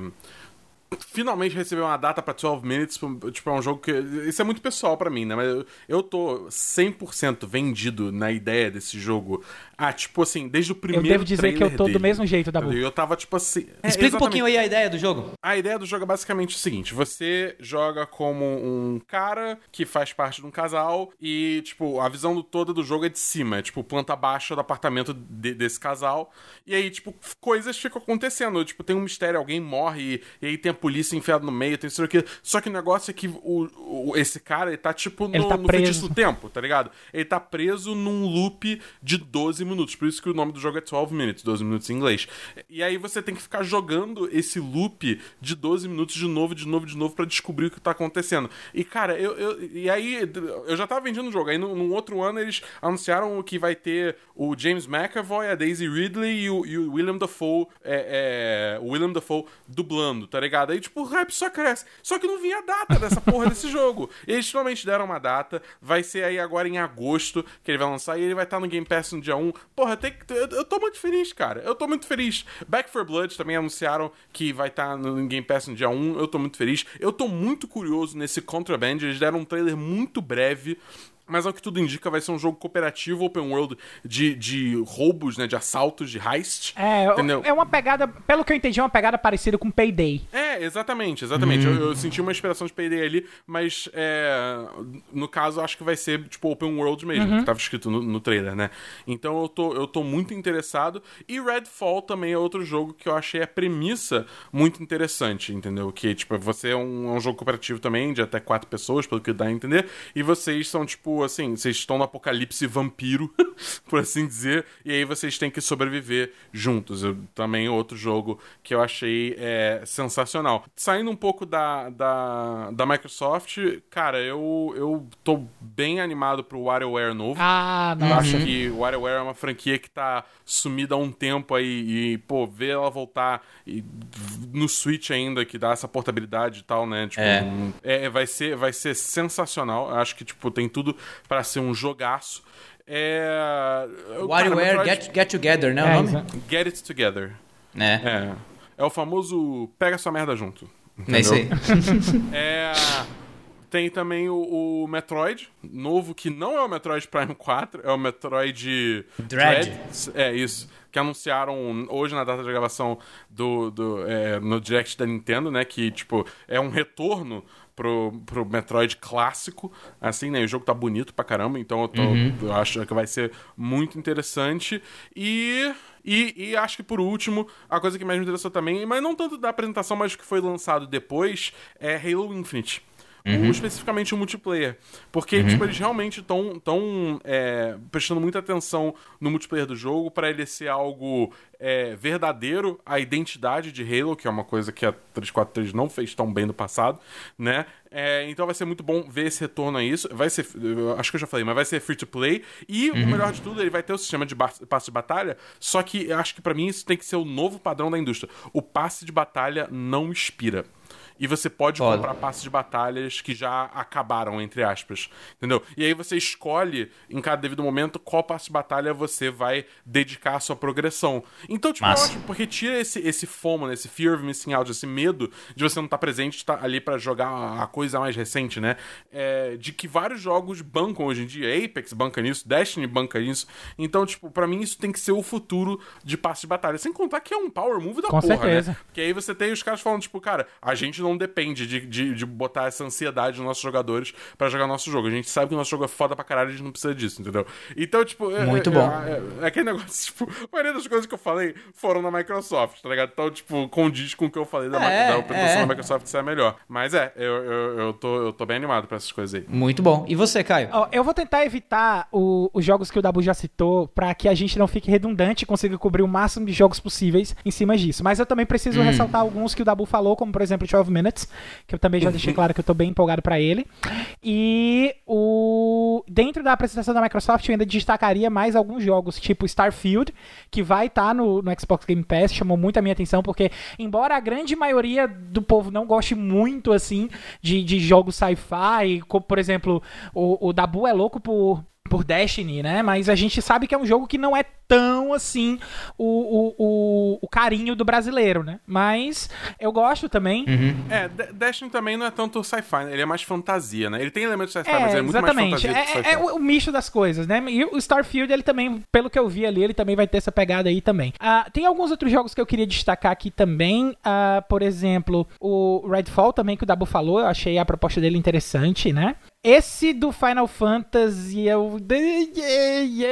finalmente receber uma data pra 12 Minutes, tipo, é um jogo que. Isso é muito pessoal para mim, né? Mas eu, eu tô 100% vendido na ideia desse jogo ah, tipo assim, desde o primeiro Eu devo dizer que eu tô dele, do mesmo jeito, Dabu. Eu tava tipo assim... É, Explica um pouquinho aí a ideia do jogo. A ideia do jogo é basicamente o seguinte, você joga como um cara que faz parte de um casal e, tipo, a visão toda do jogo é de cima, é tipo planta baixa do apartamento de, desse casal. E aí, tipo, coisas ficam acontecendo. Tipo, tem um mistério, alguém morre e, e aí tem polícia enfiada no meio, tem isso aqui. Só que o negócio é que o, o esse cara, ele tá tipo no, tá no feitiço do tempo, tá ligado? Ele tá preso num loop de 12 minutos. Por isso que o nome do jogo é 12 Minutes, 12 minutos em inglês. E aí você tem que ficar jogando esse loop de 12 minutos de novo, de novo, de novo, para descobrir o que tá acontecendo. E, cara, eu, eu. E aí, eu já tava vendendo o jogo. Aí, num, num outro ano, eles anunciaram que vai ter o James McAvoy, a Daisy Ridley e o, e o William Dafoe. É, é, o William Dafoe dublando, tá ligado? Aí, tipo, o hype só cresce. Só que não vinha a data dessa porra desse jogo. Eles finalmente deram uma data. Vai ser aí agora em agosto que ele vai lançar. E ele vai estar no Game Pass no dia 1. Porra, tem que. Eu, eu tô muito feliz, cara. Eu tô muito feliz. Back for Blood também anunciaram que vai estar no Game Pass no dia 1. Eu tô muito feliz. Eu tô muito curioso nesse Contraband. Eles deram um trailer muito breve mas ao que tudo indica, vai ser um jogo cooperativo, open world, de, de roubos, né? De assaltos, de heist. É, entendeu? é uma pegada, pelo que eu entendi, é uma pegada parecida com Payday. É, exatamente, exatamente. Hum. Eu, eu, senti uma inspiração de Payday ali, mas é, no caso, acho que vai ser, tipo, open world mesmo, uhum. que tava escrito no, no, trailer, né? Então eu tô, eu tô muito interessado. E Redfall também é outro jogo que eu achei a premissa muito interessante, entendeu? Que, tipo, você é um, é um jogo cooperativo também, de até quatro pessoas, pelo que dá a entender, e vocês são, tipo, assim, vocês estão no apocalipse vampiro, por assim dizer, e aí vocês têm que sobreviver juntos. Eu, também outro jogo que eu achei é, sensacional. Saindo um pouco da, da, da Microsoft, cara, eu, eu tô bem animado pro WarioWare novo. Ah, não. Eu acho que o WarioWare é uma franquia que tá sumida há um tempo aí, e, pô, ver ela voltar e, no Switch ainda, que dá essa portabilidade e tal, né? Tipo, é. é vai, ser, vai ser sensacional. Eu acho que, tipo, tem tudo para ser um jogaço. É. WarioWare Get, Get Together, né? É, o nome? Get It Together. É. é. É o famoso pega sua merda junto. Entendeu? É isso aí. é. Tem também o, o, Metroid, novo, que não é o Metroid Prime 4, é o Metroid Dread. Dread. É isso. Que anunciaram hoje na data de gravação do, do é, no Direct da Nintendo, né? Que, tipo, é um retorno pro, pro Metroid clássico, assim, né? O jogo tá bonito pra caramba, então eu, tô, uhum. eu acho que vai ser muito interessante. E e, e, acho que por último, a coisa que mais me interessou também, mas não tanto da apresentação, mas que foi lançado depois, é Halo Infinite. Uhum. Especificamente o multiplayer. Porque uhum. tipo, eles realmente estão tão, é, prestando muita atenção no multiplayer do jogo para ele ser algo é, verdadeiro à identidade de Halo, que é uma coisa que a 343 não fez tão bem no passado, né? É, então vai ser muito bom ver esse retorno a isso. Vai ser, acho que eu já falei, mas vai ser free to play. E uhum. o melhor de tudo, ele vai ter o sistema de passe de batalha. Só que eu acho que para mim isso tem que ser o novo padrão da indústria. O passe de batalha não expira e você pode Foda. comprar passes de batalhas que já acabaram, entre aspas. Entendeu? E aí você escolhe, em cada devido momento, qual passe de batalha você vai dedicar à sua progressão. Então, tipo, Massa. ótimo, porque tira esse, esse fomo, né, esse fear of missing out, esse medo de você não estar tá presente, estar tá ali para jogar a coisa mais recente, né? É, de que vários jogos bancam hoje em dia. Apex banca nisso, Destiny banca nisso. Então, tipo, para mim isso tem que ser o futuro de passe de batalha. Sem contar que é um power move da Com porra, certeza. né? Porque aí você tem os caras falando, tipo, cara, a gente não não depende de, de, de botar essa ansiedade nos nossos jogadores para jogar nosso jogo. A gente sabe que o nosso jogo é foda pra caralho e a gente não precisa disso, entendeu? Então, tipo. É, Muito é, bom. É, é, é, aquele negócio, tipo, a maioria das coisas que eu falei foram na Microsoft, tá ligado? Então, tipo, condiz com o que eu falei da, é, da apresentação é. da Microsoft ser melhor. Mas é, eu, eu, eu, tô, eu tô bem animado pra essas coisas aí. Muito bom. E você, Caio? Oh, eu vou tentar evitar o, os jogos que o Dabu já citou para que a gente não fique redundante e consiga cobrir o máximo de jogos possíveis em cima disso. Mas eu também preciso hum. ressaltar alguns que o Dabu falou, como por exemplo 12 Minutes, que eu também já deixei claro que eu tô bem empolgado para ele. E o dentro da apresentação da Microsoft, eu ainda destacaria mais alguns jogos, tipo Starfield, que vai estar tá no, no Xbox Game Pass, chamou muito a minha atenção, porque, embora a grande maioria do povo não goste muito, assim, de, de jogos sci-fi, como, por exemplo, o, o Dabu é louco por por Destiny, né? Mas a gente sabe que é um jogo que não é tão assim o, o, o, o carinho do brasileiro, né? Mas eu gosto também. Uhum. É, Destiny também não é tanto sci-fi, né? ele é mais fantasia, né? Ele tem elementos sci-fi, é, mas é muito exatamente. mais fantasia. É, é, o, o misto das coisas, né? E o Starfield, ele também, pelo que eu vi ali, ele também vai ter essa pegada aí também. Uh, tem alguns outros jogos que eu queria destacar aqui também. Uh, por exemplo, o Redfall também, que o Dabu falou, eu achei a proposta dele interessante, né? Esse do Final Fantasy, eu,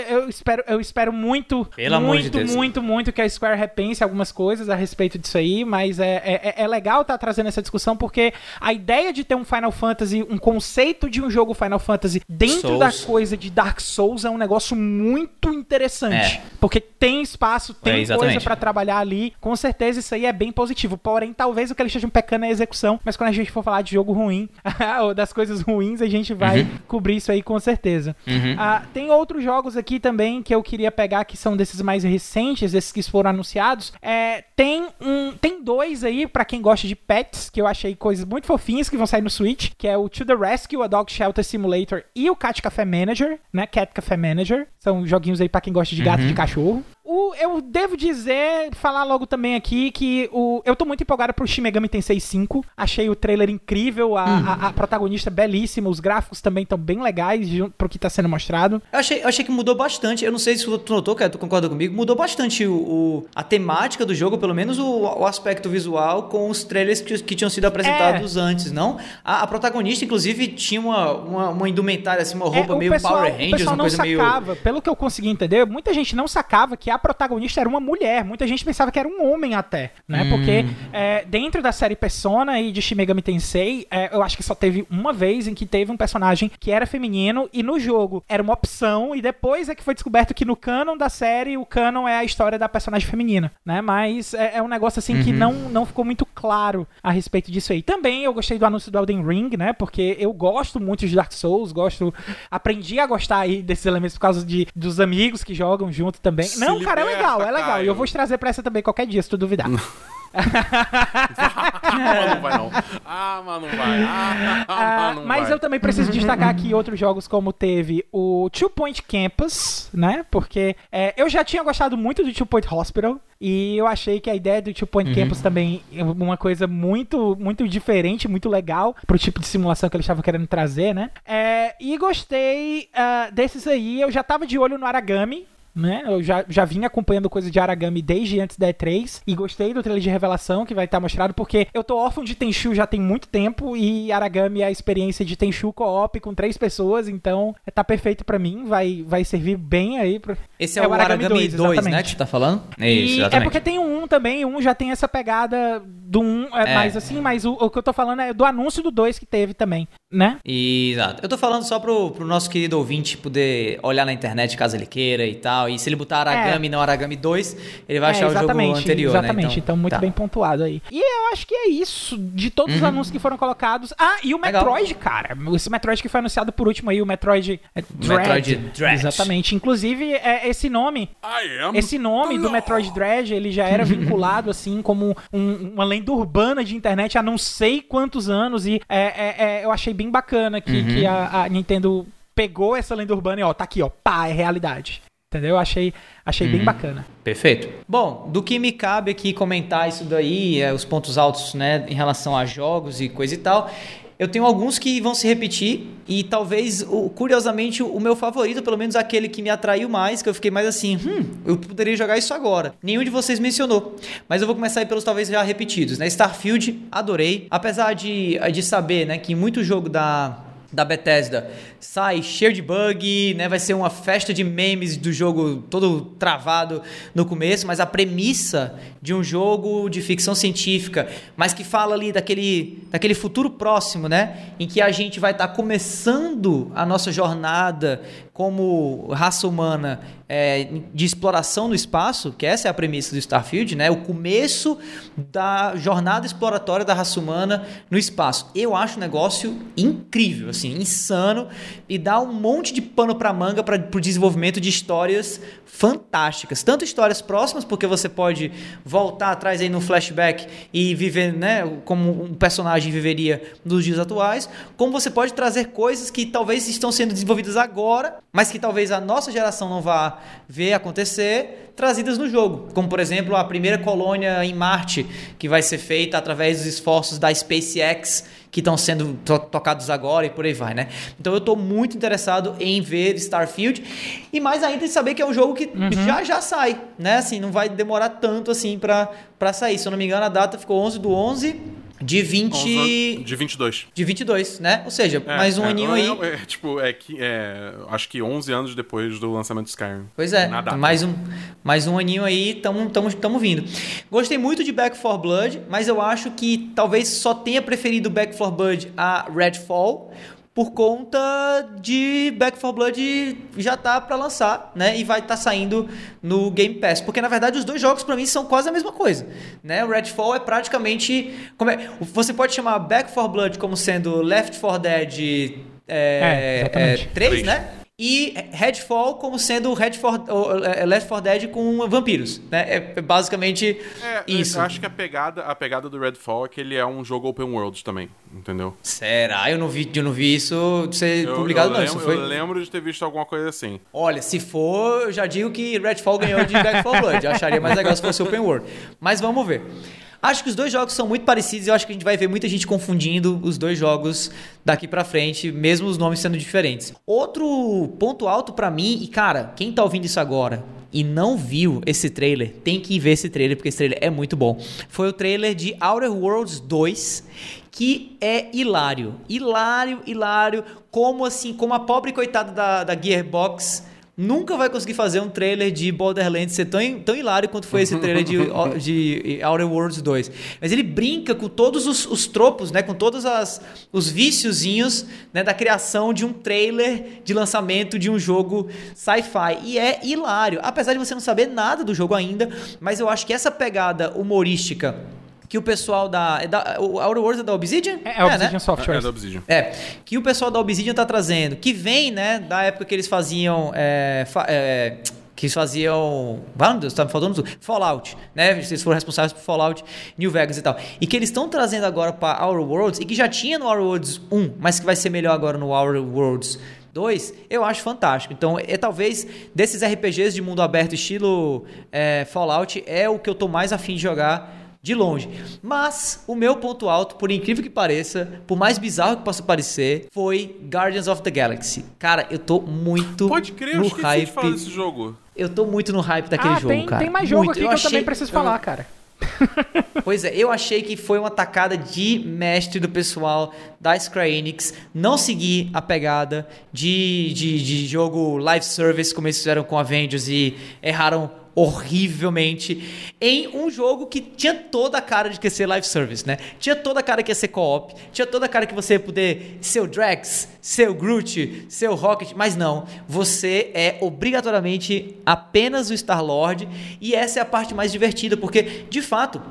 eu espero, eu espero muito, Pelo muito, de muito, muito que a Square repense algumas coisas a respeito disso aí, mas é, é, é legal estar tá trazendo essa discussão porque a ideia de ter um Final Fantasy, um conceito de um jogo Final Fantasy dentro Souls. da coisa de Dark Souls é um negócio muito interessante, é. porque tem espaço, tem é, coisa para trabalhar ali, com certeza isso aí é bem positivo. Porém, talvez o que eles estejam pecando é a execução, mas quando a gente for falar de jogo ruim ou das coisas ruins, a gente gente vai uhum. cobrir isso aí com certeza. Uhum. Ah, tem outros jogos aqui também que eu queria pegar que são desses mais recentes, esses que foram anunciados. É, tem um, tem dois aí para quem gosta de pets que eu achei coisas muito fofinhas que vão sair no Switch, que é o To the Rescue, a Dog Shelter Simulator e o Cat Café Manager, né? Cat Café Manager. São joguinhos aí para quem gosta de gato e de uhum. cachorro. O, eu devo dizer, falar logo também aqui que o, eu tô muito empolgado pro Shin Megami Tensei 5. Achei o trailer incrível, a, uhum. a, a protagonista belíssima, os gráficos também estão bem legais pro que tá sendo mostrado. Eu achei, eu achei que mudou bastante. Eu não sei se tu notou, cara, tu concorda comigo? Mudou bastante o, o a temática do jogo, pelo menos o, o aspecto visual, com os trailers que, que tinham sido apresentados é. antes, não? A, a, protagonista, inclusive, tinha uma, uma, uma indumentária, assim, uma é, roupa é, meio pessoal, Power Rangers, uma coisa sacava, meio. Pelo que eu consegui entender, muita gente não sacava que a protagonista era uma mulher. Muita gente pensava que era um homem até, né? Hum. Porque é, dentro da série Persona e de Shin Megami Tensei, é, eu acho que só teve uma vez em que teve um personagem que era feminino e no jogo era uma opção e depois é que foi descoberto que no canon da série o canon é a história da personagem feminina, né? Mas é, é um negócio assim uhum. que não, não ficou muito claro a respeito disso aí. Também eu gostei do anúncio do Elden Ring, né? Porque eu gosto muito de Dark Souls, gosto, aprendi a gostar aí desses elementos por causa de, dos amigos que jogam junto também. Se não, cara, é legal, é legal. E eu vou te trazer pra essa também qualquer dia, se tu duvidar. ah, não vai não. Ah, mas não vai. Ah, ah, não mas vai. eu também preciso destacar aqui outros jogos como teve o Two Point Campus, né? Porque é, eu já tinha gostado muito do Two Point Hospital e eu achei que a ideia do Two Point uhum. Campus também é uma coisa muito, muito diferente, muito legal pro tipo de simulação que eles estavam querendo trazer, né? É, e gostei uh, desses aí. Eu já tava de olho no Aragami, né? Eu já, já vim acompanhando coisa de Aragami desde antes da E3 e gostei do trailer de revelação que vai estar mostrado porque eu tô órfão de Tenchu já tem muito tempo e Aragami é a experiência de Tenchu co-op com três pessoas, então tá perfeito para mim, vai, vai servir bem aí. Pra... Esse é, é o Aragami, Aragami 2, 2 né, que tu tá falando? É isso, exatamente. É porque tem um também, um já tem essa pegada do 1, um, é, é. mais assim, mas o, o, que eu tô falando é do anúncio do 2 que teve também, né? Exato. Eu tô falando só pro, pro nosso querido ouvinte poder olhar na internet caso ele queira e tal, e se ele botar Aragami e é. não Aragami 2, ele vai é, achar o jogo anterior, Exatamente, né? então, então muito tá. bem pontuado aí. E eu acho que é isso, de todos uhum. os anúncios que foram colocados. Ah, e o Metroid, Legal. cara. Esse Metroid que foi anunciado por último aí, o Metroid é, Dread. Metroid Dread. Exatamente. Inclusive, é, esse nome, esse nome do Metroid Dread, ele já era vinculado, assim, como um, uma lenda urbana de internet há não sei quantos anos. E é, é, é eu achei bem bacana que, uhum. que a, a Nintendo pegou essa lenda urbana e ó, tá aqui, ó, pá, é realidade. Entendeu? Achei, achei uhum. bem bacana. Perfeito. Bom, do que me cabe aqui comentar isso daí, é, os pontos altos, né, em relação a jogos e coisa e tal. Eu tenho alguns que vão se repetir e talvez, curiosamente, o meu favorito, pelo menos aquele que me atraiu mais, que eu fiquei mais assim, hum, eu poderia jogar isso agora. Nenhum de vocês mencionou, mas eu vou começar aí pelos talvez já repetidos, né? Starfield, adorei. Apesar de, de saber, né, que muito jogo da da Bethesda sai cheio de bug, né? Vai ser uma festa de memes do jogo todo travado no começo, mas a premissa de um jogo de ficção científica, mas que fala ali daquele, daquele futuro próximo, né? Em que a gente vai estar tá começando a nossa jornada como raça humana é, de exploração no espaço, que essa é a premissa do Starfield, né? O começo da jornada exploratória da raça humana no espaço. Eu acho um negócio incrível, assim, insano e dá um monte de pano para manga para o desenvolvimento de histórias fantásticas, tanto histórias próximas, porque você pode voltar atrás aí no flashback e viver, né, como um personagem viveria nos dias atuais, como você pode trazer coisas que talvez estão sendo desenvolvidas agora, mas que talvez a nossa geração não vá ver acontecer, trazidas no jogo. Como, por exemplo, a primeira colônia em Marte, que vai ser feita através dos esforços da SpaceX, que estão sendo to tocados agora e por aí vai, né? Então eu estou muito interessado em ver Starfield e mais ainda em saber que é um jogo que uhum. já já sai, né? Assim, não vai demorar tanto assim para sair. Se eu não me engano, a data ficou 11 do 11 de 20. 11, de 22. De 22, né? Ou seja, é, mais um é, aninho aí. É, tipo, é que. É, acho que 11 anos depois do lançamento do Skyrim. Pois é. Mais um, mais um aninho aí, tamo, tamo, tamo vindo. Gostei muito de Back 4 Blood, mas eu acho que talvez só tenha preferido Back 4 Blood a Redfall por conta de Back 4 Blood já tá para lançar, né? E vai estar tá saindo no Game Pass, porque na verdade os dois jogos para mim são quase a mesma coisa, né? O Redfall é praticamente como é, você pode chamar Back 4 Blood como sendo Left 4 Dead é, é, é 3, né? E Redfall como sendo Redfall, é, Left 4 Dead com vampiros, né? É basicamente é, isso. Eu acho que a pegada, a pegada do Redfall é que ele é um jogo open world também, entendeu? Será? Eu não vi, eu não vi isso ser eu, publicado eu não. Lembro, isso foi... Eu lembro de ter visto alguma coisa assim. Olha, se for, eu já digo que Redfall ganhou de Back 4 Blood. Eu acharia mais legal se fosse open world. Mas vamos ver. Acho que os dois jogos são muito parecidos e eu acho que a gente vai ver muita gente confundindo os dois jogos daqui para frente, mesmo os nomes sendo diferentes. Outro ponto alto para mim, e cara, quem tá ouvindo isso agora e não viu esse trailer, tem que ver esse trailer porque esse trailer é muito bom. Foi o trailer de Outer Worlds 2, que é hilário. Hilário, hilário, como assim, como a pobre coitada da, da Gearbox nunca vai conseguir fazer um trailer de Borderlands ser tão, tão hilário quanto foi esse trailer de, de Outer Worlds 2. Mas ele brinca com todos os, os tropos, né? Com todos as, os viciozinhos né? da criação de um trailer de lançamento de um jogo sci-fi. E é hilário. Apesar de você não saber nada do jogo ainda, mas eu acho que essa pegada humorística que o pessoal da. É da o Outer Worlds é da Obsidian? É, é Obsidian né? Software. É, é da Obsidian. É. Que o pessoal da Obsidian tá trazendo. Que vem, né, da época que eles faziam. É, fa, é, que eles faziam. Meu Deus, tá me faltando tudo. Fallout, né? Eles foram responsáveis por Fallout, New Vegas e tal. E que eles estão trazendo agora para Outer Worlds, e que já tinha no Outer Worlds 1, mas que vai ser melhor agora no Outer Worlds 2, eu acho fantástico. Então, é talvez desses RPGs de mundo aberto, estilo é, Fallout, é o que eu tô mais afim de jogar de longe. Mas o meu ponto alto, por incrível que pareça, por mais bizarro que possa parecer, foi Guardians of the Galaxy. Cara, eu tô muito Pode crer, no eu hype. de falar desse jogo. Eu tô muito no hype daquele ah, jogo, tem, cara. Tem mais jogo muito. aqui eu que eu achei... também preciso falar, cara. pois é, eu achei que foi uma tacada de mestre do pessoal da Square Enix não seguir a pegada de, de, de jogo live service como eles fizeram com Avengers e erraram horrivelmente em um jogo que tinha toda a cara de que ser live service, né? Tinha toda a cara que ia ser co-op, tinha toda a cara que você ia poder ser o Drax, ser o Groot, ser o Rocket, mas não, você é obrigatoriamente apenas o Star-Lord e essa é a parte mais divertida, porque de fato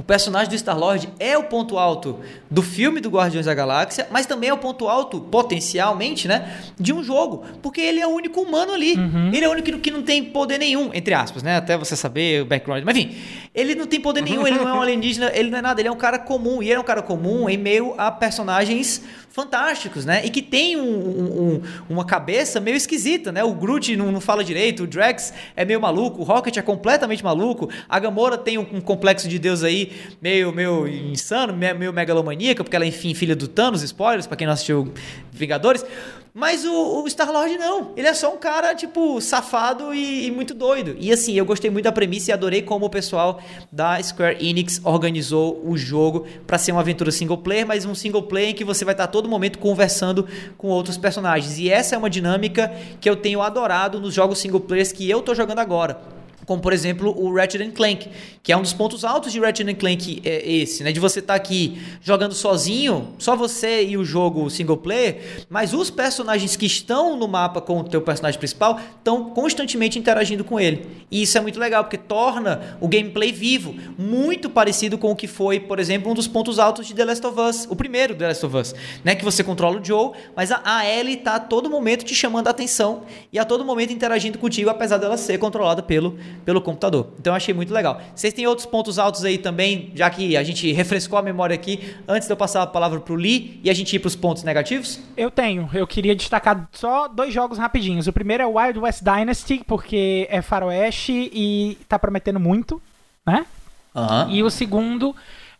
o personagem do Star-Lord é o ponto alto do filme do Guardiões da Galáxia, mas também é o ponto alto, potencialmente, né, de um jogo. Porque ele é o único humano ali. Uhum. Ele é o único que não tem poder nenhum, entre aspas, né? Até você saber o background. Mas enfim, ele não tem poder nenhum, ele não é um alienígena, ele não é nada, ele é um cara comum. E ele é um cara comum em meio a personagens fantásticos, né? E que tem um, um, uma cabeça meio esquisita, né? O Groot não, não, fala direito, o Drax é meio maluco, o Rocket é completamente maluco, a Gamora tem um, um complexo de Deus aí meio, meio insano, meio, megalomaníaca, porque ela é, enfim, filha do Thanos, spoilers, para quem não assistiu Vingadores. Mas o, o Star-Lord não. Ele é só um cara, tipo, safado e, e, muito doido. E assim, eu gostei muito da premissa e adorei como o pessoal da Square Enix organizou o jogo para ser uma aventura single player, mas um single player em que você vai estar todo momento conversando com outros personagens. E essa é uma dinâmica que eu tenho adorado nos jogos single players que eu tô jogando agora como por exemplo o Ratchet Clank, que é um dos pontos altos de Ratchet Clank é esse, né? De você estar tá aqui jogando sozinho, só você e o jogo single player, mas os personagens que estão no mapa com o teu personagem principal estão constantemente interagindo com ele. E isso é muito legal, porque torna o gameplay vivo, muito parecido com o que foi, por exemplo, um dos pontos altos de The Last of Us, o primeiro The Last of Us, né? Que você controla o Joe, mas a, Ellie tá a todo momento te chamando a atenção e a todo momento interagindo contigo, apesar dela ser controlada pelo pelo computador. Então eu achei muito legal. Vocês têm outros pontos altos aí também, já que a gente refrescou a memória aqui, antes de eu passar a palavra pro Lee e a gente ir pros pontos negativos? Eu tenho. Eu queria destacar só dois jogos rapidinhos. O primeiro é Wild West Dynasty, porque é faroeste e tá prometendo muito, né? Uhum. E o segundo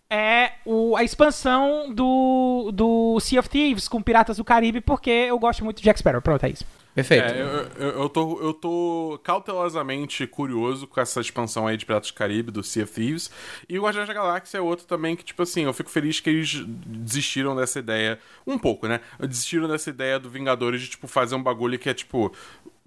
é o, a expansão do, do Sea of Thieves com Piratas do Caribe, porque eu gosto muito de Jack Sparrow. Pronto, é isso. Perfeito. É, eu, eu, eu, tô, eu tô cautelosamente curioso com essa expansão aí de Piratas do Caribe, do Sea of Thieves. E o Guardiões da Galáxia é outro também que, tipo assim, eu fico feliz que eles desistiram dessa ideia. Um pouco, né? Desistiram dessa ideia do Vingadores de, tipo, fazer um bagulho que é, tipo,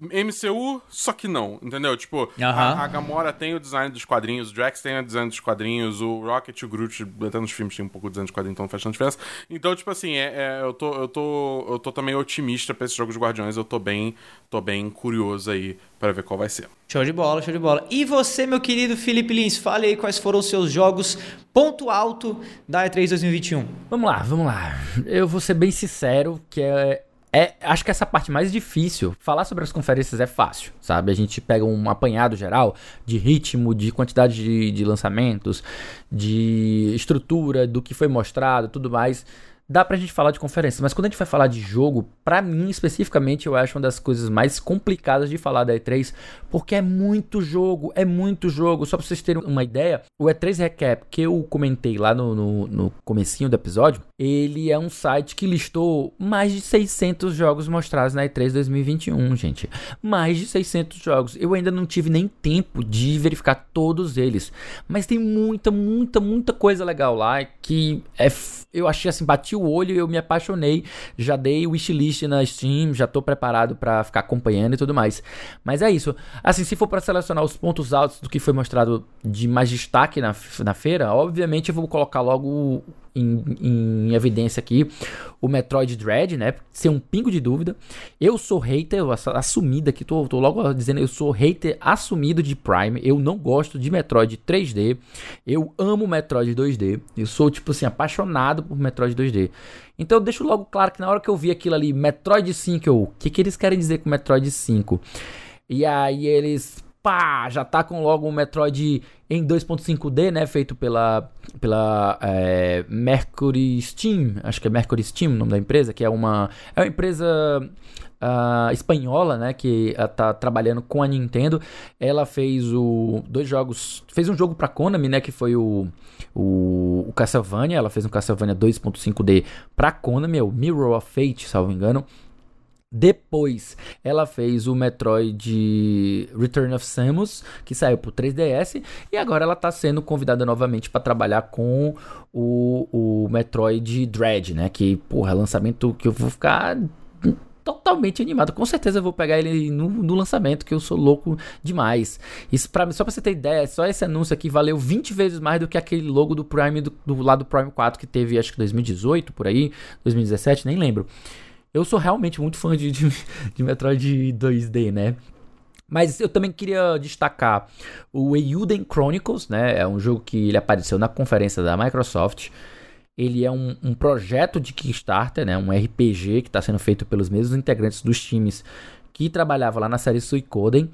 MCU, só que não, entendeu? Tipo, a, a, Gamora tem o design dos quadrinhos, o Drax tem o design dos quadrinhos, o Rocket e o Groot, até nos filmes tem um pouco de design de quadrinhos, então não faz tanta diferença. Então, tipo assim, é, é, eu, tô, eu, tô, eu tô também otimista pra esses jogos de Guardiões, eu tô bem, tô bem curioso aí para ver qual vai ser. Show de bola, show de bola. E você, meu querido Felipe Lins, fale aí quais foram os seus jogos ponto alto da E3 2021. Vamos lá, vamos lá. Eu vou ser bem sincero que é é, acho que essa parte mais difícil, falar sobre as conferências é fácil, sabe? A gente pega um apanhado geral de ritmo, de quantidade de, de lançamentos, de estrutura, do que foi mostrado, tudo mais dá pra gente falar de conferência, mas quando a gente vai falar de jogo, para mim especificamente, eu acho uma das coisas mais complicadas de falar da E3, porque é muito jogo, é muito jogo. Só pra vocês terem uma ideia, o E3 Recap que eu comentei lá no, no, no comecinho do episódio, ele é um site que listou mais de 600 jogos mostrados na E3 2021, gente. Mais de 600 jogos. Eu ainda não tive nem tempo de verificar todos eles, mas tem muita, muita, muita coisa legal lá que é eu achei assim, bati o olho eu me apaixonei. Já dei wishlist na Steam, já tô preparado para ficar acompanhando e tudo mais. Mas é isso. Assim, se for para selecionar os pontos altos do que foi mostrado de mais destaque na, na feira, obviamente eu vou colocar logo em, em, evidência aqui o Metroid Dread, né? Sem um pingo de dúvida. Eu sou hater, assumido aqui, tô, tô logo dizendo, eu sou hater assumido de Prime. Eu não gosto de Metroid 3D. Eu amo Metroid 2D. Eu sou, tipo assim, apaixonado por Metroid 2D. Então eu deixo logo claro que na hora que eu vi aquilo ali, Metroid 5, eu, o que, que eles querem dizer com Metroid 5? E aí eles pá, já tá com logo um Metroid em 2.5D, né, feito pela, pela é, Mercury Steam, acho que é Mercury Steam o nome da empresa, que é uma, é uma empresa uh, espanhola, né, que uh, tá trabalhando com a Nintendo. Ela fez o dois jogos, fez um jogo para Konami, né, que foi o, o, o Castlevania, ela fez um Castlevania 2.5D para Konami, é o Mirror of Fate, salvo engano. Depois, ela fez o Metroid Return of Samus, que saiu pro 3DS, e agora ela está sendo convidada novamente para trabalhar com o, o Metroid Dread, né? Que, porra, é lançamento que eu vou ficar totalmente animado. Com certeza eu vou pegar ele no, no, lançamento, que eu sou louco demais. Isso para só para você ter ideia, só esse anúncio aqui valeu 20 vezes mais do que aquele logo do Prime do, do lado do Prime 4 que teve acho que 2018 por aí, 2017, nem lembro. Eu sou realmente muito fã de, de, de Metroid 2D, né? Mas eu também queria destacar o Euden Chronicles, né? É um jogo que ele apareceu na conferência da Microsoft. Ele é um, um projeto de Kickstarter, né? Um RPG que está sendo feito pelos mesmos integrantes dos times que trabalhavam lá na série Suicoden.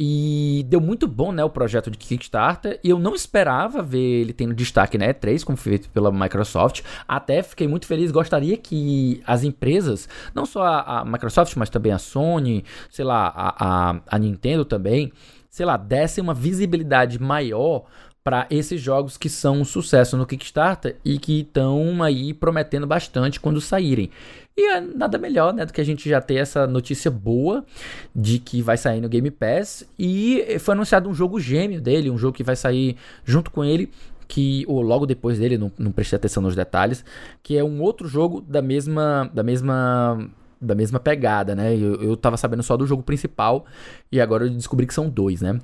E deu muito bom, né, o projeto de Kickstarter. E eu não esperava ver ele tendo destaque na E3, como feito pela Microsoft. Até fiquei muito feliz. Gostaria que as empresas, não só a, a Microsoft, mas também a Sony, sei lá, a, a, a Nintendo também, sei lá, dessem uma visibilidade maior para esses jogos que são um sucesso no Kickstarter e que estão aí prometendo bastante quando saírem. E é nada melhor, né, do que a gente já ter essa notícia boa de que vai sair no Game Pass e foi anunciado um jogo gêmeo dele, um jogo que vai sair junto com ele, que ou logo depois dele, não, não prestei atenção nos detalhes, que é um outro jogo da mesma da mesma da mesma pegada, né? Eu, eu tava sabendo só do jogo principal e agora eu descobri que são dois, né?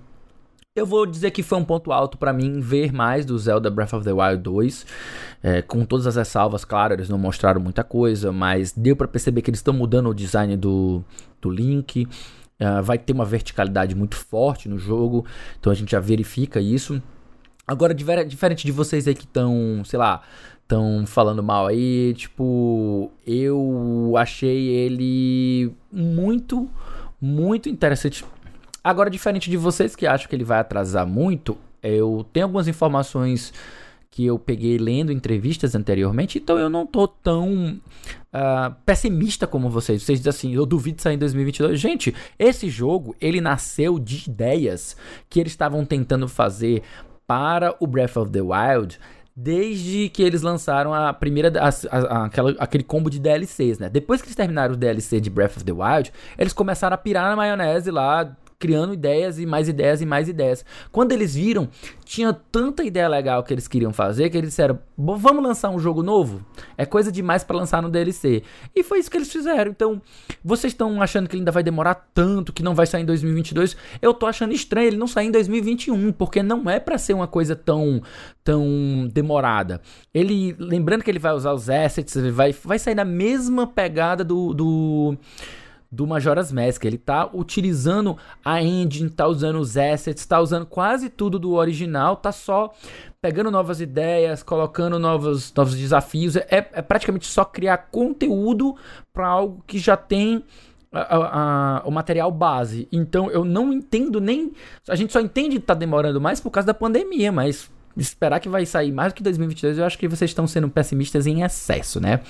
Eu vou dizer que foi um ponto alto para mim ver mais do Zelda Breath of the Wild 2. É, com todas as ressalvas, claro, eles não mostraram muita coisa, mas deu para perceber que eles estão mudando o design do, do Link. Uh, vai ter uma verticalidade muito forte no jogo, então a gente já verifica isso. Agora, diferente de vocês aí que estão, sei lá, estão falando mal aí, tipo, eu achei ele muito, muito interessante Agora, diferente de vocês que acham que ele vai atrasar muito, eu tenho algumas informações que eu peguei lendo entrevistas anteriormente, então eu não tô tão uh, pessimista como vocês. Vocês dizem assim, eu duvido sair em 2022. Gente, esse jogo, ele nasceu de ideias que eles estavam tentando fazer para o Breath of the Wild desde que eles lançaram a primeira a, a, aquela, aquele combo de DLCs, né? Depois que eles terminaram o DLC de Breath of the Wild, eles começaram a pirar na maionese lá, criando ideias e mais ideias e mais ideias. Quando eles viram, tinha tanta ideia legal que eles queriam fazer que eles disseram: vamos lançar um jogo novo? É coisa demais para lançar no DLC. E foi isso que eles fizeram. Então, vocês estão achando que ele ainda vai demorar tanto, que não vai sair em 2022? Eu tô achando estranho ele não sair em 2021, porque não é para ser uma coisa tão tão demorada. Ele, lembrando que ele vai usar os assets, vai, vai sair na mesma pegada do, do do Majora's Mask. Ele tá utilizando a engine, tá usando os assets, tá usando quase tudo do original, tá só pegando novas ideias, colocando novos, novos desafios. É, é praticamente só criar conteúdo para algo que já tem a, a, o material base. Então eu não entendo nem. A gente só entende que tá demorando mais por causa da pandemia, mas esperar que vai sair mais do que 2022, eu acho que vocês estão sendo pessimistas em excesso, né?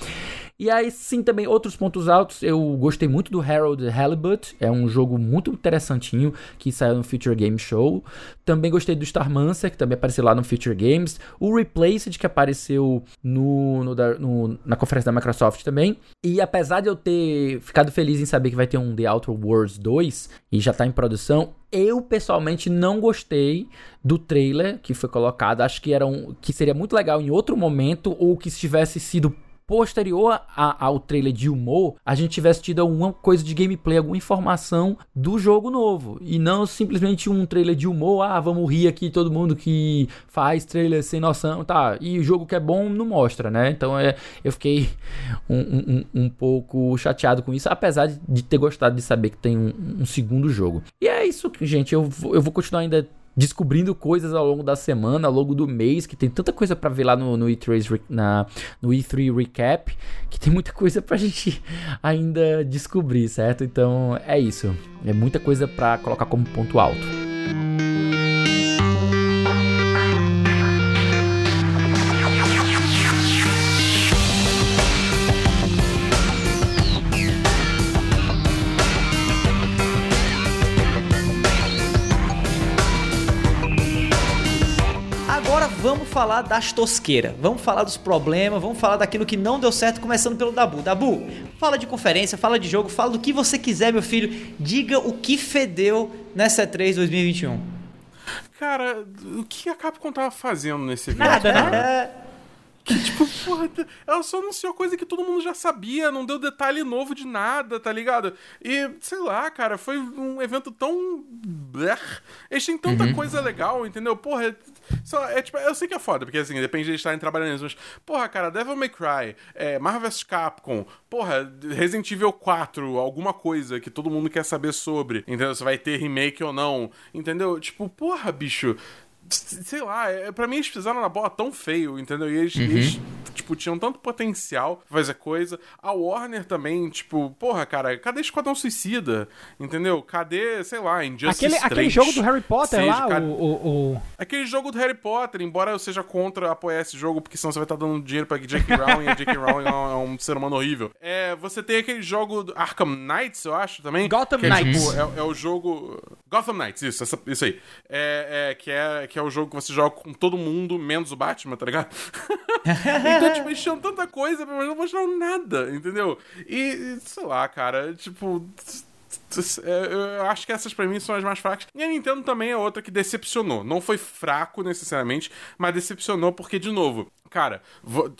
E aí sim também outros pontos altos, eu gostei muito do Harold Halibut, é um jogo muito interessantinho que saiu no Future Game Show. Também gostei do Starmancer, que também apareceu lá no Future Games. O Replaced, que apareceu no, no, no, na conferência da Microsoft também. E apesar de eu ter ficado feliz em saber que vai ter um The Outer Worlds 2 e já tá em produção, eu pessoalmente não gostei do trailer que foi colocado. Acho que era um que seria muito legal em outro momento ou que tivesse sido posterior a, ao trailer de humor, a gente tivesse tido alguma coisa de gameplay, alguma informação do jogo novo. E não simplesmente um trailer de humor, ah, vamos rir aqui todo mundo que faz trailer sem noção, tá. E o jogo que é bom não mostra, né? Então é, eu fiquei um, um, um pouco chateado com isso, apesar de, ter gostado de saber que tem um, um segundo jogo. E é isso, gente. Eu, eu vou continuar ainda descobrindo coisas ao longo da semana, ao longo do mês, que tem tanta coisa para ver lá no, no, E3, na, no E3 Recap, que tem muita coisa pra gente ainda descobrir, certo? Então é isso. É muita coisa para colocar como ponto alto. Falar das tosqueiras, vamos falar dos problemas, vamos falar daquilo que não deu certo, começando pelo Dabu. Dabu, fala de conferência, fala de jogo, fala do que você quiser, meu filho. Diga o que fedeu nessa E3 2021. Cara, o que a Capcom tava fazendo nesse evento? Nada, né? Que, tipo, porra, ela só anunciou coisa que todo mundo já sabia, não deu detalhe novo de nada, tá ligado? E, sei lá, cara, foi um evento tão. Eles têm tanta uhum. coisa legal, entendeu? Porra, só, é, tipo, eu sei que é foda, porque assim, depende de eles estarem trabalhando nisso, mas, porra, cara, Devil May Cry, é, Marvel vs Capcom, porra, Resident Evil 4, alguma coisa que todo mundo quer saber sobre, entendeu? Se vai ter remake ou não, entendeu? Tipo, porra, bicho sei lá, é, pra mim eles pisaram na bola tão feio, entendeu? E eles, uhum. eles, tipo, tinham tanto potencial pra fazer coisa. A Warner também, tipo, porra, cara, cadê Esquadrão Suicida? Entendeu? Cadê, sei lá, Injustice aquele, 3? Aquele jogo do Harry Potter seja, lá, cadê... o, o, o, Aquele jogo do Harry Potter, embora eu seja contra apoiar esse jogo, porque senão você vai estar dando dinheiro pra J.K. Rowling, e a J.K. Rowling é um, é um, ser humano horrível. É, você tem aquele jogo Arkham Knights, eu acho, também. Gotham é, Knights. Tipo, é, é, o jogo... Gotham Knights, isso, essa, isso aí. É, é, que é que é o jogo que você joga com todo mundo, menos o Batman, tá ligado? então, tipo, tinham tanta coisa, mas não mostraram nada, entendeu? E, sei lá, cara, tipo. É, eu acho que essas pra mim são as mais fracas. E a Nintendo também é outra que decepcionou. Não foi fraco necessariamente, mas decepcionou porque, de novo, cara,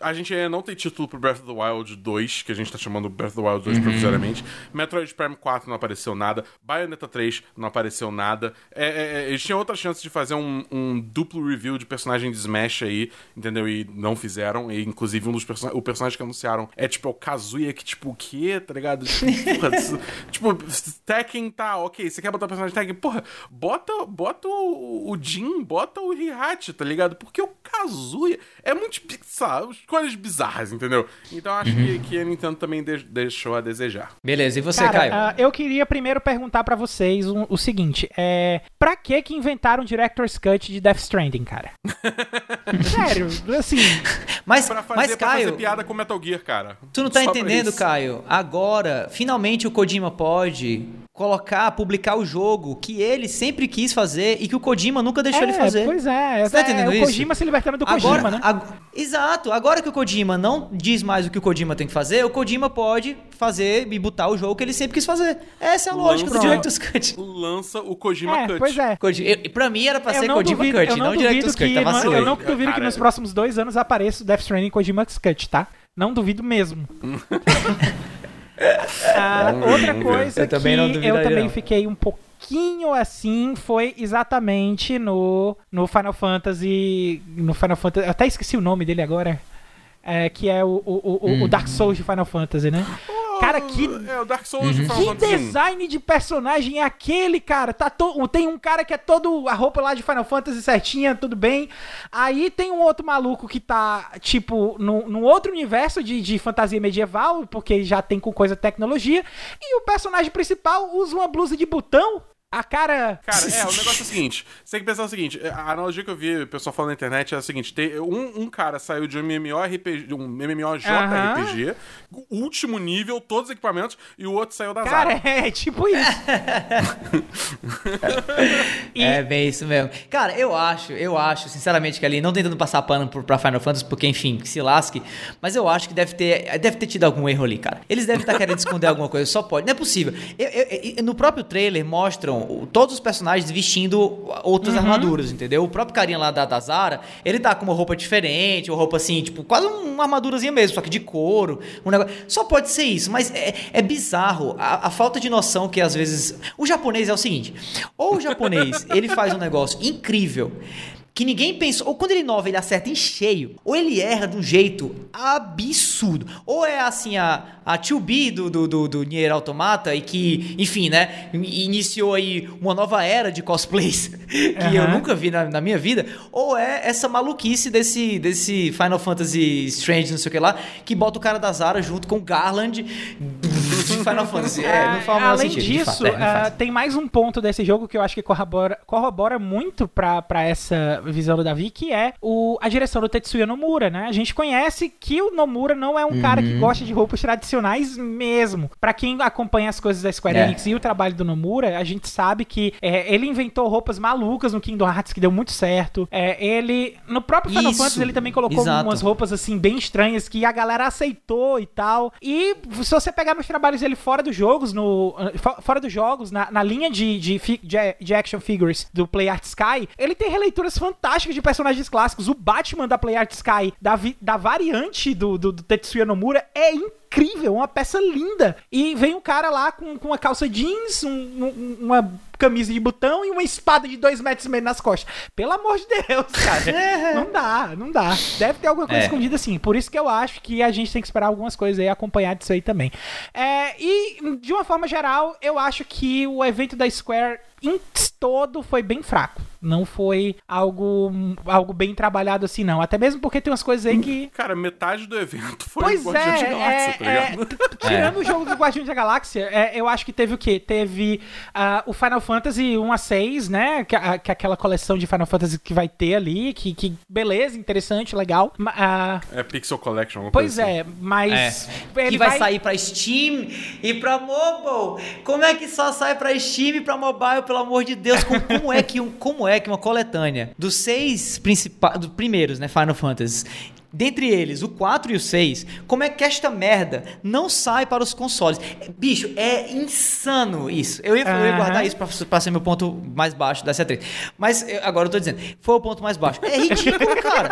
a gente ainda não tem título pro Breath of the Wild 2, que a gente tá chamando Breath of the Wild 2 uhum. provisoriamente. Metroid Prime 4 não apareceu nada. Bayonetta 3 não apareceu nada. É, é, é, eles tinham outra chance de fazer um, um, duplo review de personagem de Smash aí, entendeu? E não fizeram. E, inclusive, um dos personagens. O personagem que anunciaram é tipo o Kazuya, que tipo, o quê? Tá ligado? Porra, tipo, Tekken tá, ok. Você quer botar o personagem de Tekken? Porra, bota, bota o, o Jin, bota o Hihachi, tá ligado? Porque o Kazuya é muito, sabe, escolhas bizarras, entendeu? Então acho uhum. que, que a Nintendo também de, deixou a desejar. Beleza, e você, Cara, Caio? Uh, eu queria primeiro perguntar para vocês um, o seguinte: é, pra que que inventaram o Director's Cut de Death Stranding, cara? Sério, assim. Mas, pra fazer, mas pra Caio, fazer piada com Metal Gear, cara. Tu não tá Só entendendo, Caio? Agora, finalmente o Kojima pode colocar, publicar o jogo que ele sempre quis fazer e que o Kojima nunca deixou é, ele fazer. Pois é, Você tá é, entendendo é, o Kojima se libertando do Kojima, agora, né? Ag exato. Agora que o Kojima não diz mais o que o Kojima tem que fazer, o Kojima pode fazer e botar o jogo que ele sempre quis fazer. Essa é a lógica lança, do Director's Cut. Lança o Kojima é, Cut. Pois é. Kojima, pra mim era pra ser Kojima duvido, Cut, não, não Director's Cut. Tá vacilando. Eu não duvido que nos próximos dois anos apareça o Death Stranding Kojima's Cut, tá? Não duvido mesmo. Ah, outra coisa eu que também eu também não. fiquei um pouquinho assim foi exatamente no, no Final Fantasy. No Final Fantasy. Eu até esqueci o nome dele agora. É, que é o, o, o, hum. o Dark Souls de Final Fantasy, né? Cara, que. É, o Dark Souls uhum. Que design de personagem é aquele, cara? Tá to... Tem um cara que é todo a roupa lá de Final Fantasy certinha, tudo bem. Aí tem um outro maluco que tá, tipo, num, num outro universo de, de fantasia medieval, porque já tem com coisa tecnologia. E o personagem principal usa uma blusa de botão a cara. Cara, é, o negócio é o seguinte: você tem que pensar o seguinte: a analogia que eu vi o pessoal falando na internet é a seguinte: tem, um, um cara saiu de um MMORPG, um MMOJRPG, uh -huh. último nível, todos os equipamentos, e o outro saiu da Cara, Zara. é tipo isso. e... É bem isso mesmo. Cara, eu acho, eu acho, sinceramente, que ali, não tentando passar pano pra Final Fantasy, porque, enfim, se lasque, mas eu acho que deve ter, deve ter tido algum erro ali, cara. Eles devem estar querendo esconder alguma coisa, só pode. Não é possível. Eu, eu, eu, no próprio trailer mostram todos os personagens vestindo outras uhum. armaduras, entendeu? O próprio carinha lá da, da Zara, ele tá com uma roupa diferente, uma roupa assim, tipo, quase uma armadurazinha mesmo, só que de couro. Um negócio... Só pode ser isso, mas é, é bizarro a, a, falta de noção que às vezes. O japonês é o seguinte: ou o japonês ele faz um negócio incrível que ninguém pensou. Ou quando ele inova, ele acerta em cheio. Ou ele erra de um jeito absurdo. Ou é assim a, a 2B do, do, do, do Nier Automata e que, enfim, né? Iniciou aí uma nova era de cosplays que uhum. eu nunca vi na, na, minha vida. Ou é essa maluquice desse, desse Final Fantasy Strange, não sei o que lá, que bota o cara da Zara junto com o Garland de Final Fantasy. É, não faz Além sentido, disso, é, uh, tem mais um ponto desse jogo que eu acho que corrobora, corrobora muito pra, pra essa visão do Davi, que é o, a direção do Tetsuya Nomura, né? A gente conhece que o Nomura não é um uhum. cara que uhum. gosta de roupas tradicionais mesmo. Para quem acompanha as coisas da Square é. Enix e o trabalho do Nomura, a gente sabe que é, ele inventou roupas malucas no Kingdom Hearts que deu muito certo. É, ele no próprio Final Isso. Fantasy ele também colocou Exato. umas roupas assim bem estranhas que a galera aceitou e tal. E se você pegar nos trabalhos dele fora dos jogos, no fora dos jogos, na, na linha de, de, de, de action figures do Play Art Sky, ele tem releituras fantásticas fantásticas de personagens clássicos. O Batman da Play Art Sky, da, da variante do, do, do Tetsuya Nomura, é incrível, uma peça linda. E vem um cara lá com, com uma calça jeans, um, um, uma camisa de botão e uma espada de dois metros e meio nas costas. Pelo amor de Deus, cara. não dá, não dá. Deve ter alguma coisa é. escondida assim. Por isso que eu acho que a gente tem que esperar algumas coisas aí acompanhar disso aí também. É, e, de uma forma geral, eu acho que o evento da Square em todo foi bem fraco. Não foi algo, algo bem trabalhado assim, não. Até mesmo porque tem umas coisas aí que. Cara, metade do evento foi pois o Guardião é, da Galáxia, tá é, tá ligado? É, tirando o jogo do Guardião da Galáxia, é, eu acho que teve o quê? Teve uh, o Final Fantasy 1 a 6, né? Que, a, que é aquela coleção de Final Fantasy que vai ter ali, que, que beleza, interessante, legal. Uh, é Pixel Collection, Pois é, assim. mas. É. Que vai, vai sair pra Steam e pra mobile. Como é que só sai pra Steam e pra mobile, pelo amor de Deus? Como, como é que um. Como é é que uma coletânea dos seis principais, dos primeiros, né, Final Fantasy, dentre eles, o 4 e o 6, como é que esta merda não sai para os consoles? Bicho, é insano isso. Eu ia, uhum. eu ia guardar isso para ser meu ponto mais baixo da C3. Mas eu, agora eu tô dizendo, foi o ponto mais baixo. É ridículo, cara.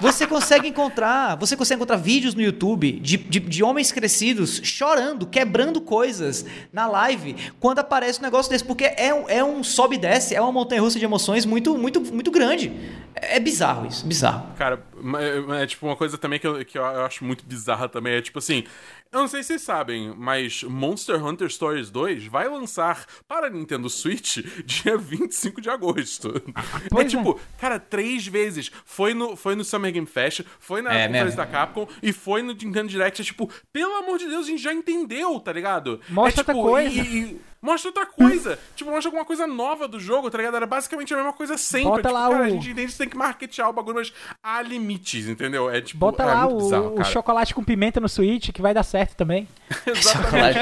Você consegue encontrar, você consegue encontrar vídeos no YouTube de, de, de, homens crescidos chorando, quebrando coisas na live quando aparece um negócio desse, porque é, é um sobe e desce, é uma montanha russa de emoções muito, muito, muito grande. É, é bizarro isso, bizarro. Cara, é, é, tipo uma coisa também que eu, que eu acho muito bizarra também, é tipo assim, eu não sei se vocês sabem, mas Monster Hunter Stories 2 vai lançar para Nintendo Switch dia 25 de agosto. é tipo, é. cara, três vezes. Foi no, foi no Summer Game Fest, foi na é, conferência da Capcom e foi no Nintendo Direct. É tipo, pelo amor de Deus, a gente já entendeu, tá ligado? Mostra é, tipo, outra coisa. E, e, mostra outra coisa. tipo, mostra alguma coisa nova do jogo, tá ligado? Era basicamente a mesma coisa sempre. Bota tipo, lá cara, o... a gente entende que tem que marketear o bagulho, mas há limites, entendeu? É tipo, Bota é lá o, bizarro, o chocolate com pimenta no Switch, que vai dar certo também. Exatamente.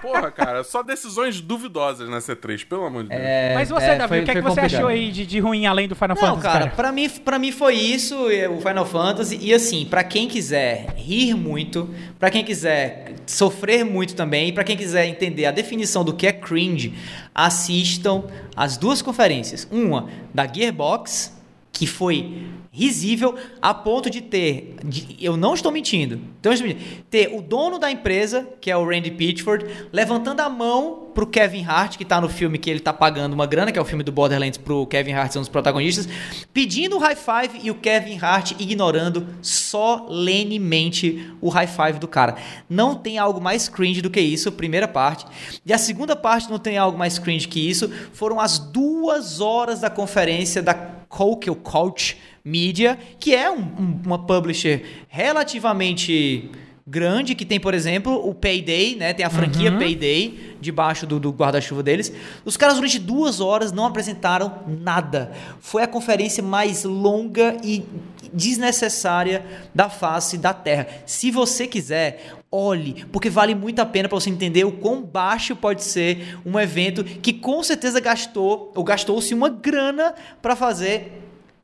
Porra, cara, só decisões duvidosas na C3, pelo amor de Deus. É, Mas você, é, Davi, o que, é que você complicado. achou aí de, de, ruim além do Final Não, Fantasy? Cara, cara, pra mim, pra mim foi isso, o Final Fantasy. E assim, para quem quiser rir muito, para quem quiser sofrer muito também, pra quem quiser entender a definição do que é cringe, assistam as duas conferências. Uma da Gearbox, que foi risível a ponto de ter, de, eu não estou mentindo, então, ter o dono da empresa, que é o Randy Pitchford, levantando a mão pro Kevin Hart, que está no filme que ele está pagando uma grana, que é o filme do Borderlands pro Kevin Hart um dos protagonistas, pedindo o high five e o Kevin Hart ignorando solenemente o high five do cara. Não tem algo mais cringe do que isso, primeira parte. E a segunda parte não tem algo mais cringe que isso, foram as duas horas da conferência da Coke, ou Coach, Media, que é um, um, uma publisher relativamente grande, que tem, por exemplo, o Payday, né? Tem a franquia uhum. Payday debaixo do, do guarda-chuva deles. Os caras, durante duas horas, não apresentaram nada. Foi a conferência mais longa e desnecessária da face da Terra. Se você quiser, olhe, porque vale muito a pena para você entender o quão baixo pode ser um evento que com certeza gastou ou gastou-se uma grana para fazer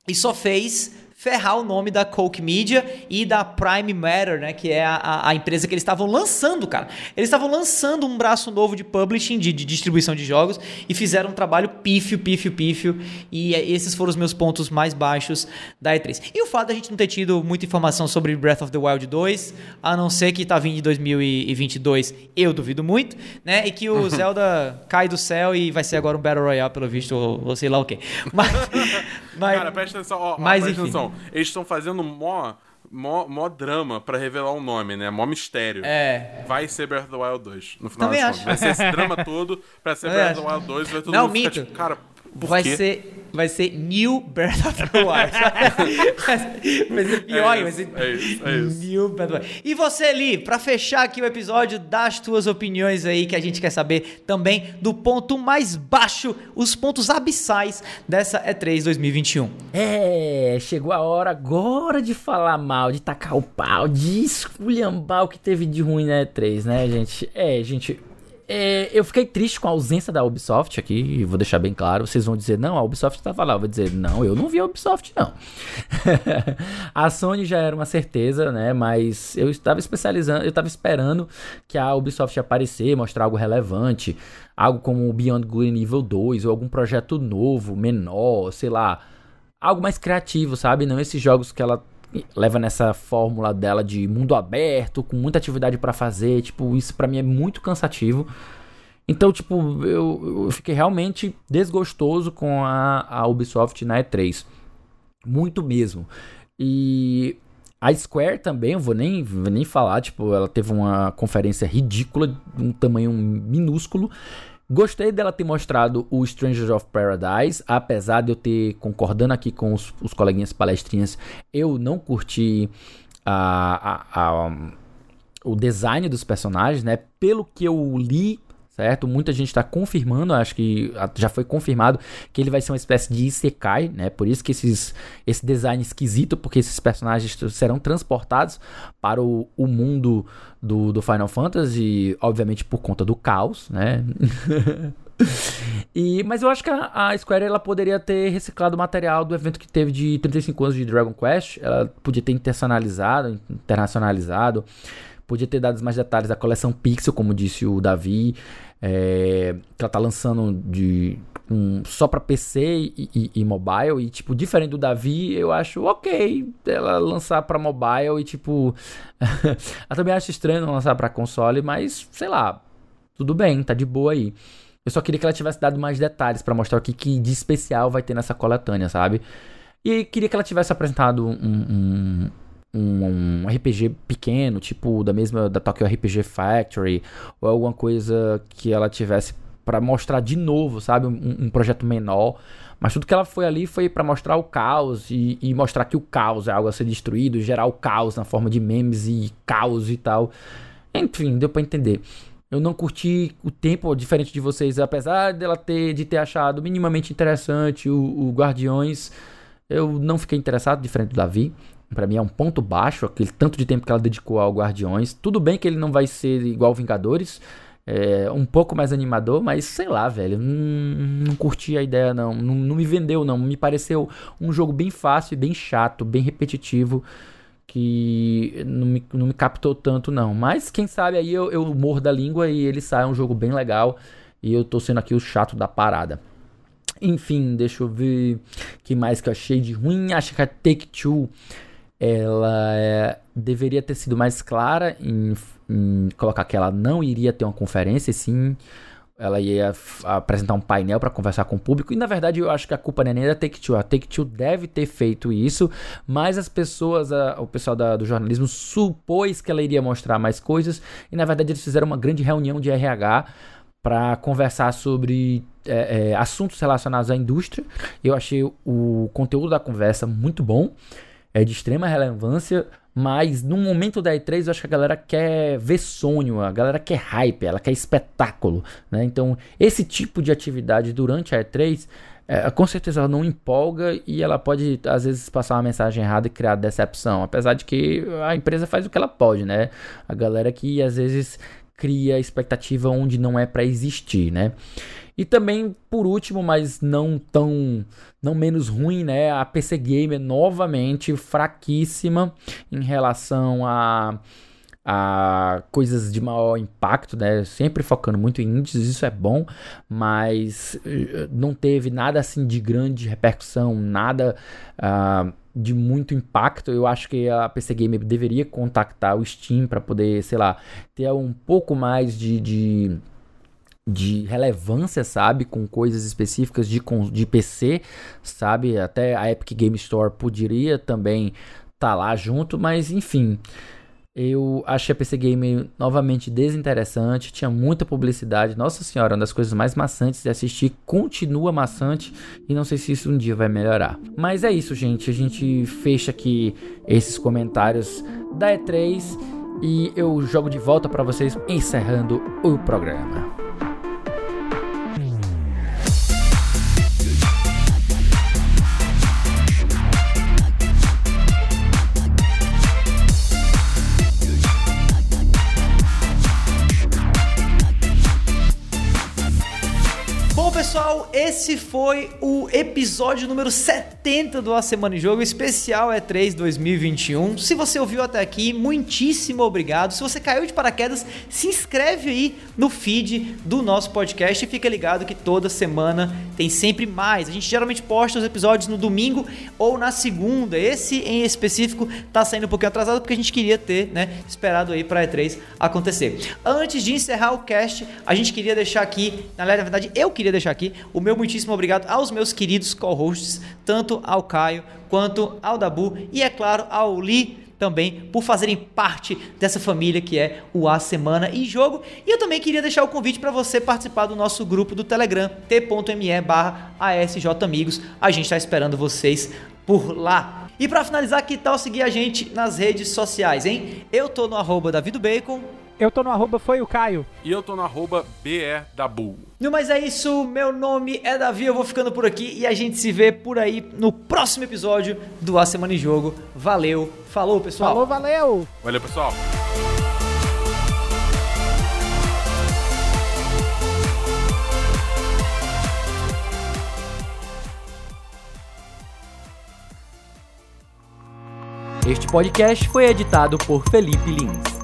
e só fez ferrar o nome da Coke Media e da Prime Matter, né? Que é a, a empresa que eles estavam lançando, cara. Eles estavam lançando um braço novo de publishing, de, de, distribuição de jogos, e fizeram um trabalho pífio, pífio, pífio. E é, esses foram os meus pontos mais baixos da E3. E o fato da gente não ter tido muita informação sobre Breath of the Wild 2, a não ser que tá vindo em 2022, eu duvido muito, né? E que o Zelda cai do céu e vai ser agora um Battle Royale, pelo visto, ou, ou sei lá o quê. Mas. mas Cara, presta atenção, ó, mas, ó, presta atenção eles estão fazendo mó, mó, mó drama pra revelar o nome, né? Mó mistério. É. Vai ser Breath of the Wild 2. No final Também acho. Vai ser esse drama todo pra ser Breath of the Wild 2. Vai todo Não, mundo mito. ficar tipo, cara, por vai quê? ser vai ser New Breath of the Wild. vai ser pior, é vai ser é isso, é isso. New Breath of the Wild. E você, Li, para fechar aqui o episódio, dá as tuas opiniões aí que a gente quer saber também do ponto mais baixo, os pontos abissais dessa E3 2021. É, chegou a hora agora de falar mal, de tacar o pau, de esculhambar o que teve de ruim na E3, né, gente? É, gente, é, eu fiquei triste com a ausência da Ubisoft aqui, vou deixar bem claro. Vocês vão dizer, não, a Ubisoft estava lá. Eu vou dizer, não, eu não vi a Ubisoft, não. a Sony já era uma certeza, né? Mas eu estava especializando, eu estava esperando que a Ubisoft aparecer, mostrar algo relevante, algo como o Beyond Good Nível 2, ou algum projeto novo, menor, sei lá. Algo mais criativo, sabe? Não esses jogos que ela leva nessa fórmula dela de mundo aberto, com muita atividade para fazer, tipo, isso para mim é muito cansativo. Então, tipo, eu, eu fiquei realmente desgostoso com a, a Ubisoft na E3. Muito mesmo. E a Square também, eu vou nem, vou nem falar, tipo, ela teve uma conferência ridícula, um tamanho minúsculo. Gostei dela ter mostrado o Strangers of Paradise, apesar de eu ter, concordando aqui com os, os coleguinhas palestrinhas, eu não curti a, a, a, o design dos personagens, né? Pelo que eu li certo? Muita gente está confirmando, acho que já foi confirmado que ele vai ser uma espécie de Isekai, né? Por isso que esses, esse design esquisito, porque esses personagens serão transportados para o, o mundo do, do Final Fantasy, obviamente por conta do caos, né? e, mas eu acho que a, a, Square ela poderia ter reciclado o material do evento que teve de 35 anos de Dragon Quest. Ela podia ter internacionalizado, internacionalizado Podia ter dado mais detalhes da coleção Pixel, como disse o Davi. É, que ela tá lançando de um, só para PC e, e, e, mobile. E, tipo, diferente do Davi, eu acho ok ela lançar para mobile. E, tipo, eu também acho estranho não lançar para console, mas sei lá, tudo bem, tá de boa aí. Eu só queria que ela tivesse dado mais detalhes para mostrar o que, que de especial vai ter nessa coletânea, sabe? E queria que ela tivesse apresentado um, um, um, um RPG pequeno, tipo da mesma da Tokyo RPG Factory, ou alguma coisa que ela tivesse para mostrar de novo, sabe? Um, um, projeto menor. Mas tudo que ela foi ali foi para mostrar o caos e, e, mostrar que o caos é algo a ser destruído, gerar o caos na forma de memes e caos e tal. Enfim, deu para entender. Eu não curti o tempo, diferente de vocês, apesar dela ter de ter achado minimamente interessante o, o Guardiões, eu não fiquei interessado, diferente do Davi. Para mim é um ponto baixo, aquele tanto de tempo que ela dedicou ao Guardiões. Tudo bem que ele não vai ser igual Vingadores, é, um pouco mais animador, mas sei lá, velho, não, não curti a ideia não. não, não me vendeu não, me pareceu um jogo bem fácil, bem chato, bem repetitivo que não me, não me captou tanto, não. Mas quem sabe aí eu, eu morro da língua e ele sai um jogo bem legal. E eu tô sendo aqui o chato da parada. Enfim, deixa eu ver que mais que eu achei de ruim. Acho que a Take-Two ela é, deveria ter sido mais clara em, em, colocar que ela não iria ter uma conferência, sim ela ia apresentar um painel para conversar com o público. E na verdade eu acho que a culpa não é nem da Take-Two. A Take-Two deve ter feito isso, mas as pessoas, a, o pessoal da, do jornalismo supôs que ela iria mostrar mais coisas. E na verdade eles fizeram uma grande reunião de RH para conversar sobre é, é, assuntos relacionados à indústria. Eu achei o conteúdo da conversa muito bom, é de extrema relevância. Mas no momento da E3 eu acho que a galera quer ver sonho, a galera quer hype, ela quer espetáculo, né? Então esse tipo de atividade durante a E3 é, com certeza ela não empolga e ela pode às vezes passar uma mensagem errada e criar decepção, apesar de que a empresa faz o que ela pode, né? A galera que às vezes cria expectativa onde não é para existir, né? E também, por último, mas não tão não menos ruim, né? A PC Gamer novamente fraquíssima em relação a a coisas de maior impacto, né? Sempre focando muito em índices, isso é bom, mas eh, não teve nada assim de grande repercussão, nada uh, de muito impacto. Eu acho que a PC Gamer deveria contactar o Steam para poder, sei lá, ter um pouco mais de, de de relevância, sabe? Com coisas específicas de, de PC, sabe? Até a Epic Game Store poderia também estar tá lá junto, mas enfim. Eu achei a PC Game novamente desinteressante, tinha muita publicidade. Nossa senhora, uma das coisas mais maçantes de assistir, continua maçante e não sei se isso um dia vai melhorar. Mas é isso, gente. A gente fecha aqui esses comentários da E3 e eu jogo de volta para vocês encerrando o programa. Esse foi o episódio número 70 do A Semana em Jogo, especial E3 2021. Se você ouviu até aqui, muitíssimo obrigado. Se você caiu de paraquedas, se inscreve aí no feed do nosso podcast e fica ligado que toda semana tem sempre mais. A gente geralmente posta os episódios no domingo ou na segunda. Esse em específico tá saindo um pouquinho atrasado porque a gente queria ter, né, esperado aí para E3 acontecer. Antes de encerrar o cast, a gente queria deixar aqui, na verdade, eu queria deixar aqui o meu muitíssimo obrigado aos meus queridos co-hosts, tanto ao Caio quanto ao Dabu e, é claro, ao Li também por fazerem parte dessa família que é o A Semana em Jogo. E eu também queria deixar o convite para você participar do nosso grupo do Telegram, t.me barra ASJamigos. A gente está esperando vocês por lá. E para finalizar, que tal seguir a gente nas redes sociais, hein? Eu tô no arroba Bacon. Eu tô no arroba foi o Caio. E eu tô no arroba BEDabu. No mas é isso, meu nome é Davi, eu vou ficando por aqui e a gente se vê por aí no próximo episódio do A Semana em Jogo. Valeu, falou pessoal. Falou, valeu. Valeu pessoal. Este podcast foi editado por Felipe Lins.